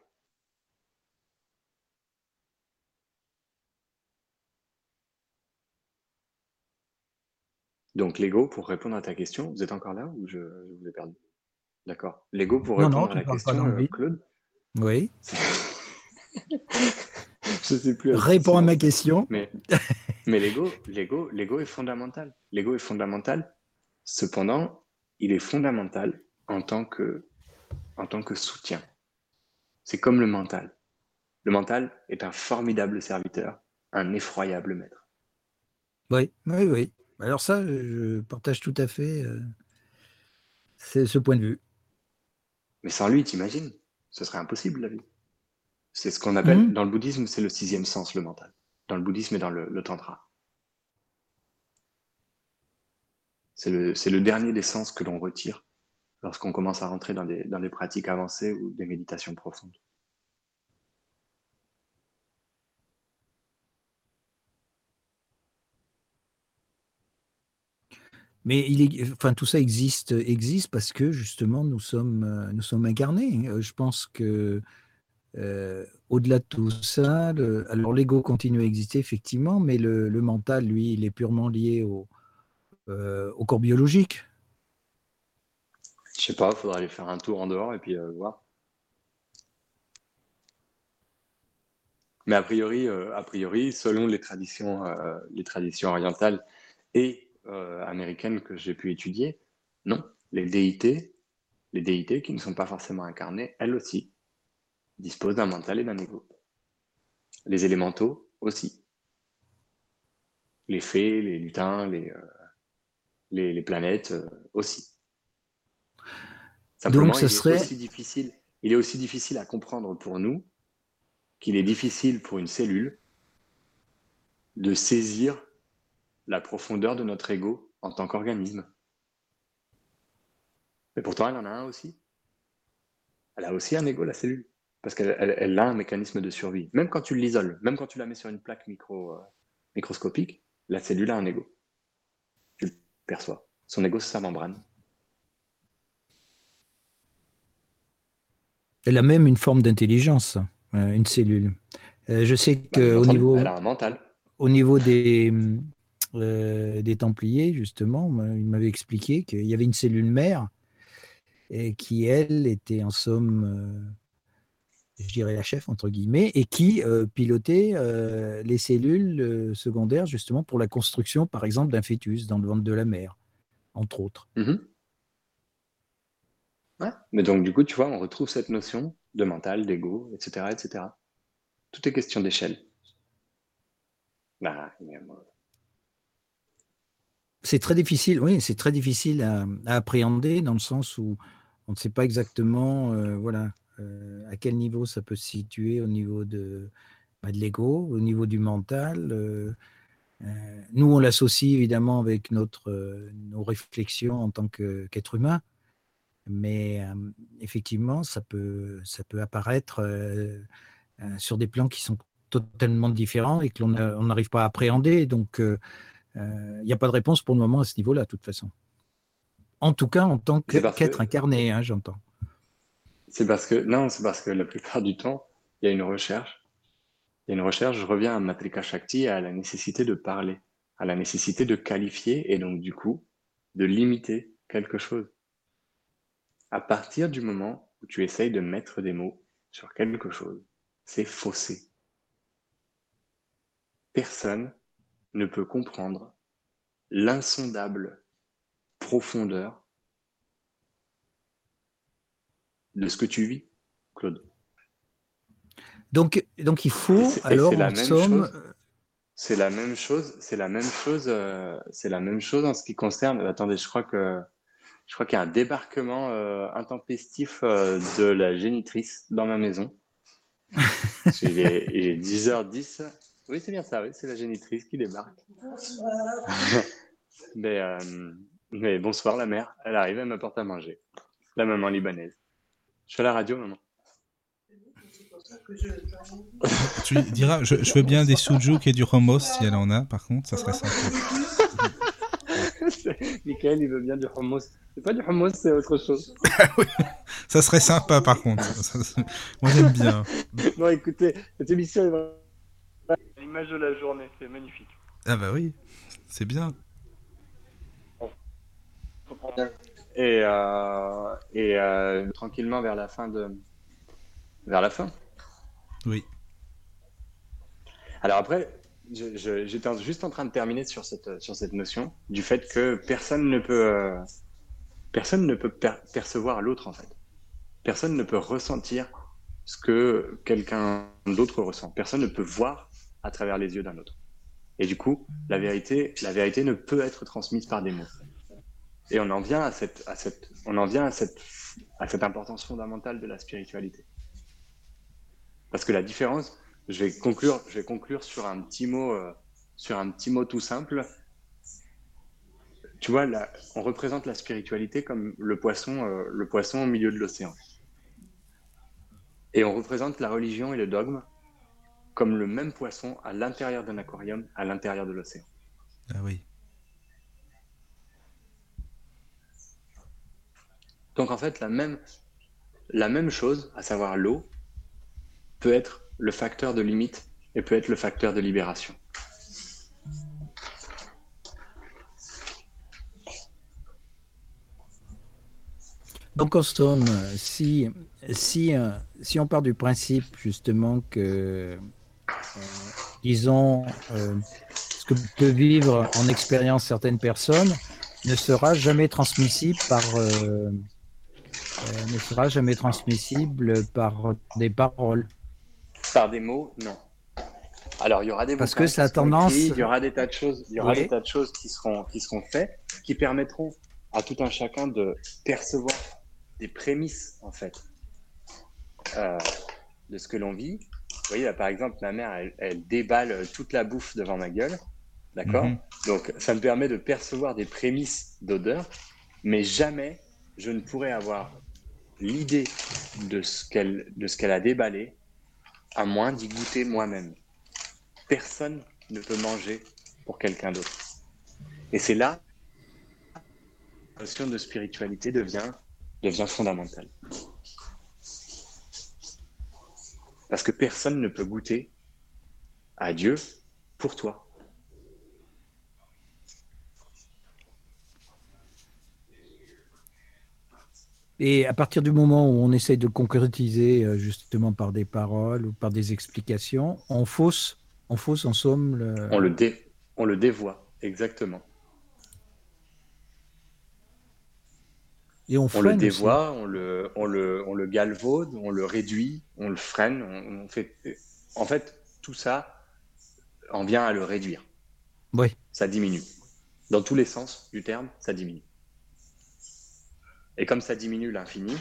Donc l'ego, pour répondre à ta question, vous êtes encore là ou je, vous ai perdu? D'accord. L'ego, pour répondre à la question, euh, Claude? Oui. je sais plus. Réponds à ma question. Mais, mais l'ego, l'ego, l'ego est fondamental. L'ego est fondamental. Cependant, il est fondamental en tant que, en tant que soutien. C'est comme le mental. Le mental est un formidable serviteur, un effroyable maître. Oui, oui, oui. Alors ça, je partage tout à fait euh, ce point de vue. Mais sans lui, t'imagines? Ce serait impossible la vie. C'est ce qu'on appelle, mhm. dans le bouddhisme, c'est le sixième sens, le mental. Dans le bouddhisme et dans le, tantra. C'est le, le, dernier des sens que l'on retire lorsqu'on commence à rentrer dans des, dans des pratiques avancées ou des méditations profondes. Mais il est, enfin, tout ça existe, existe parce que justement nous sommes, euh, nous sommes incarnés. Euh, je pense que euh, au-delà de tout ça, alors l'ego continue à exister effectivement, mais le, mental, lui, il est purement lié au, au corps biologique. Je sais pas, il faudra aller faire un tour en dehors et puis voir. Mais a priori, a priori, selon les traditions, les traditions orientales et euh, américaines que j'ai pu étudier, non, les déités, les déités qui ne sont pas forcément incarnées, elles aussi, disposent d'un mental et d'un ego. Les élémentaux aussi. Les fées, les lutins, les, euh, les, planètes euh, aussi. Simplement, Donc, ce serait... aussi difficile, il est aussi difficile à comprendre pour nous qu'il est difficile pour une cellule de saisir la profondeur de notre ego en tant qu'organisme. Mais pourtant, elle en a un aussi. Elle a aussi un ego, la cellule. Parce qu'elle a un mécanisme de survie. Même quand tu l'isoles, même quand tu la mets sur une plaque micro, euh, microscopique, la cellule a un ego. Tu le perçois. Son ego, c'est sa membrane. Elle a même une forme d'intelligence, euh, une cellule. Euh, je sais qu'au niveau. Elle a un mental. Au niveau des, euh, des Templiers, justement, il m'avait expliqué qu'il y avait une cellule mère et qui, elle, était en somme, euh, je dirais la chef, entre guillemets, et qui euh, pilotait les cellules secondaires, justement, pour la construction, par exemple, d'un fœtus dans le ventre de la mère, entre autres. Mais donc, du coup, tu vois, on retrouve cette notion de mental, d'ego, etc., etc. Tout est question d'échelle. Bah, c'est très difficile, oui, c'est très difficile à, appréhender dans le sens où on ne sait pas exactement, euh, voilà, euh, à quel niveau ça peut se situer au niveau de, bah, de l'ego, au niveau du mental. Euh, nous, on l'associe évidemment avec notre, nos réflexions en tant qu'être humain, mais effectivement, ça peut, ça peut apparaître sur des plans qui sont totalement différents et que l'on n'arrive pas à appréhender. Donc, il n'y a pas de réponse pour le moment à ce niveau-là, de toute façon. En tout cas, en tant qu'être incarné, hein, j'entends. C'est parce que non, c'est parce que la plupart du temps, il y a une recherche Il y a une recherche, je reviens à Matrika Shakti, à la nécessité de parler, à la nécessité de qualifier et donc du coup de limiter quelque chose. À partir du moment où tu essayes de mettre des mots sur quelque chose, c'est faussé. Personne ne peut comprendre l'insondable profondeur de ce que tu vis, Claude. Donc, donc il faut alors en somme. C'est la même chose. C'est la même chose. Euh, c'est la même chose en ce qui concerne. Attendez, je crois que je crois qu'il y a un débarquement euh, intempestif euh, de la génitrice dans ma maison. il, est, 10h10. Oui, c'est bien ça. Oui, c'est la génitrice qui débarque. mais, mais bonsoir la mère. Elle arrive, elle m'apporte à manger. La maman libanaise. Je suis à la radio, maman. tu diras, je, veux bien des soujouk et du hummus si elle en a, par contre, ça serait sympa. Michael, il veut bien du hummus. C'est pas du hummus, c'est autre chose. Ça serait sympa, par contre. Moi, j'aime bien. Bon, écoutez, cette émission est l'image de la journée, c'est magnifique. Ah bah oui, c'est bien. Et, euh, et euh, tranquillement vers la fin de vers la fin. Oui. Alors après, j'étais juste en train de terminer sur cette, sur cette notion du fait que personne ne peut, euh, personne ne peut percevoir l'autre en fait. Personne ne peut ressentir ce que quelqu'un d'autre ressent. Personne ne peut voir à travers les yeux d'un autre. Et du coup, la vérité, la vérité ne peut être transmise par des mots. Et on en vient à cette, à cette, on en vient à cette, à cette importance fondamentale de la spiritualité. Parce que la différence, je vais conclure, je vais conclure sur un petit mot, euh, sur un petit mot tout simple. Tu vois, là, on représente la spiritualité comme le poisson, euh, le poisson au milieu de l'océan. Et on représente la religion et le dogme comme le même poisson à l'intérieur d'un aquarium, à l'intérieur de l'océan. Ah oui. Donc en fait, la même, la même chose, à savoir l'eau, peut être le facteur de limite et peut être le facteur de libération. Donc, somme, si, si, euh, si on part du principe justement que, euh, disons, euh, ce que peut vivre en expérience certaines personnes ne sera jamais transmissible par, ne sera jamais transmissible par des paroles. Par des mots, non. Alors, il y aura des Parce que ça a tendance. il y aura des tas de choses, il y aura des tas de choses qui seront, qui seront faites, qui permettront à tout un chacun de percevoir des prémices, en fait, euh, de ce que l'on vit. Vous voyez, là, par exemple, ma mère, elle, déballe toute la bouffe devant ma gueule. D'accord mhm. Donc, ça me permet de percevoir des prémices d'odeur, mais jamais je ne pourrais avoir l'idée de ce qu'elle a déballé à moins d'y goûter moi-même. Personne ne peut manger pour quelqu'un d'autre. Et c'est là la notion de spiritualité devient fondamentale. Parce que personne ne peut goûter à Dieu pour toi. Et à partir du moment où on essaye de concrétiser euh, justement par des paroles ou par des explications, on fausse, on fausse en somme le... On le, dé... on le dévoie, exactement. Et on, on le dévoie, on le, on, le, on le galvaude, on le réduit, on le freine. On, fait... En fait, tout ça en vient à le réduire. Oui. Ça diminue. Dans tous les sens du terme, ça diminue. Et comme ça diminue l'infini,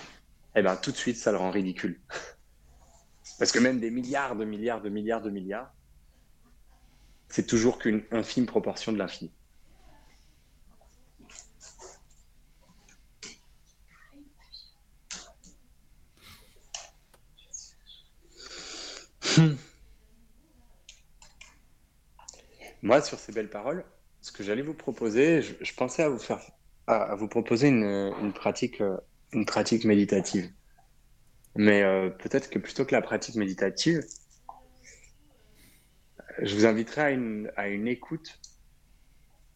eh ben, tout de suite, ça le rend ridicule. Parce que même des milliards de milliards de milliards de milliards, c'est toujours qu'une infime proportion de l'infini. Moi, sur ces belles paroles, ce que j'allais vous proposer, je pensais à vous faire à, vous proposer une, pratique, euh, une pratique méditative. Mais euh, peut-être que plutôt que la pratique méditative, je vous inviterai à une, à une écoute,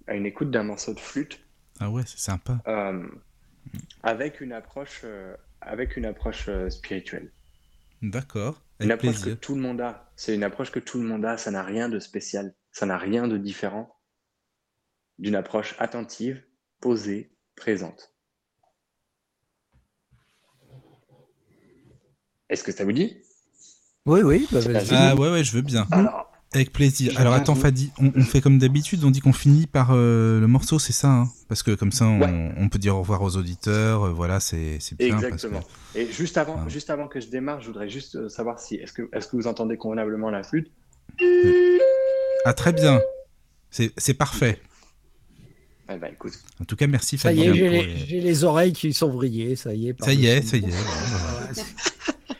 à une écoute d'un morceau de flûte. Ah ouais, c'est sympa. Euh, avec une approche, euh, avec une approche spirituelle. D'accord. Une approche que tout le monde a. C'est une approche que tout le monde a. Ça n'a rien de spécial. Ça n'a rien de différent d'une approche attentive, posée, présente. Est-ce que ça vous dit? Oui, oui, bah, vas-y. Ah ouais, ouais, je veux bien. Alors, Avec plaisir. Alors attends, Fadi, on, on fait comme d'habitude, on dit qu'on finit par euh, le morceau, c'est ça hein? Parce que comme ça, on, Ouais. on peut dire au revoir aux auditeurs. euh, voilà, c'est c'est bien. Exactement. Parce Et juste avant, juste avant que je démarre, je voudrais juste euh, savoir si est-ce que, est-ce que vous entendez convenablement la flûte? Ah très bien. C'est c'est parfait. Eh ben, écoute, En tout cas, merci Ça Fadi. y est, j'ai les, les- j'ai les oreilles qui sont vrillées, ça y est. Ça y est, ça y est. C'est-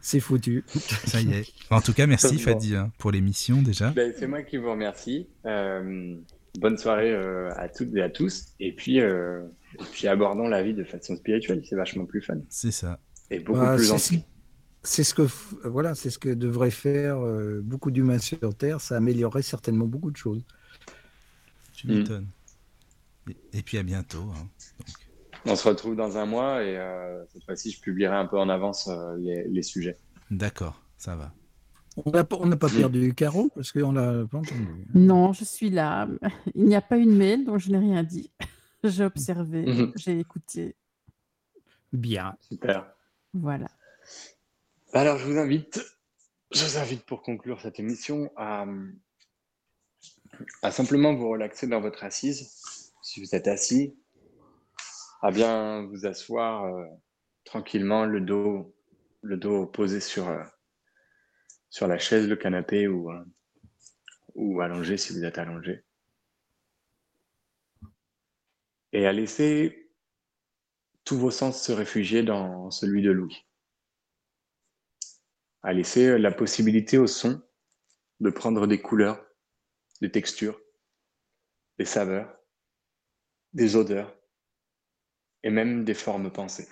C'est foutu. Ça y est. En tout cas, merci. Fadi hein, pour l'émission déjà. ben, c'est moi qui vous remercie. Euh, bonne soirée euh, à toutes et à tous. Et puis, euh, et puis abordons la vie de façon spirituelle. C'est vachement plus fun C'est ça. et beaucoup Bah, plus c'est- ancien. C'est ce que voilà, c'est ce que devraient faire euh, beaucoup d'humains sur Terre. Ça améliorerait certainement beaucoup de choses. Tu m'étonnes. Et, et puis à bientôt. hein. Donc, On se retrouve dans un mois et euh, cette fois-ci, je publierai un peu en avance euh, les, les sujets. D'accord, ça va. On n'a pas, on n'a pas perdu Caro parce qu'on l'a pas entendu. Non, je suis là. Il n'y a pas une mail, donc je n'ai rien dit. J'ai observé, Mhm. j'ai écouté. Bien. Super. Voilà. Alors, je vous invite, je vous invite pour conclure cette émission à, à simplement vous relaxer dans votre assise. Si vous êtes assis, à bien vous asseoir euh, tranquillement, le dos, le dos posé sur, euh, sur la chaise, le canapé ou, euh, ou allongé si vous êtes allongé. Et à laisser tous vos sens se réfugier dans celui de Louis à laisser la possibilité au son de prendre des couleurs, des textures, des saveurs, des odeurs et même des formes pensées.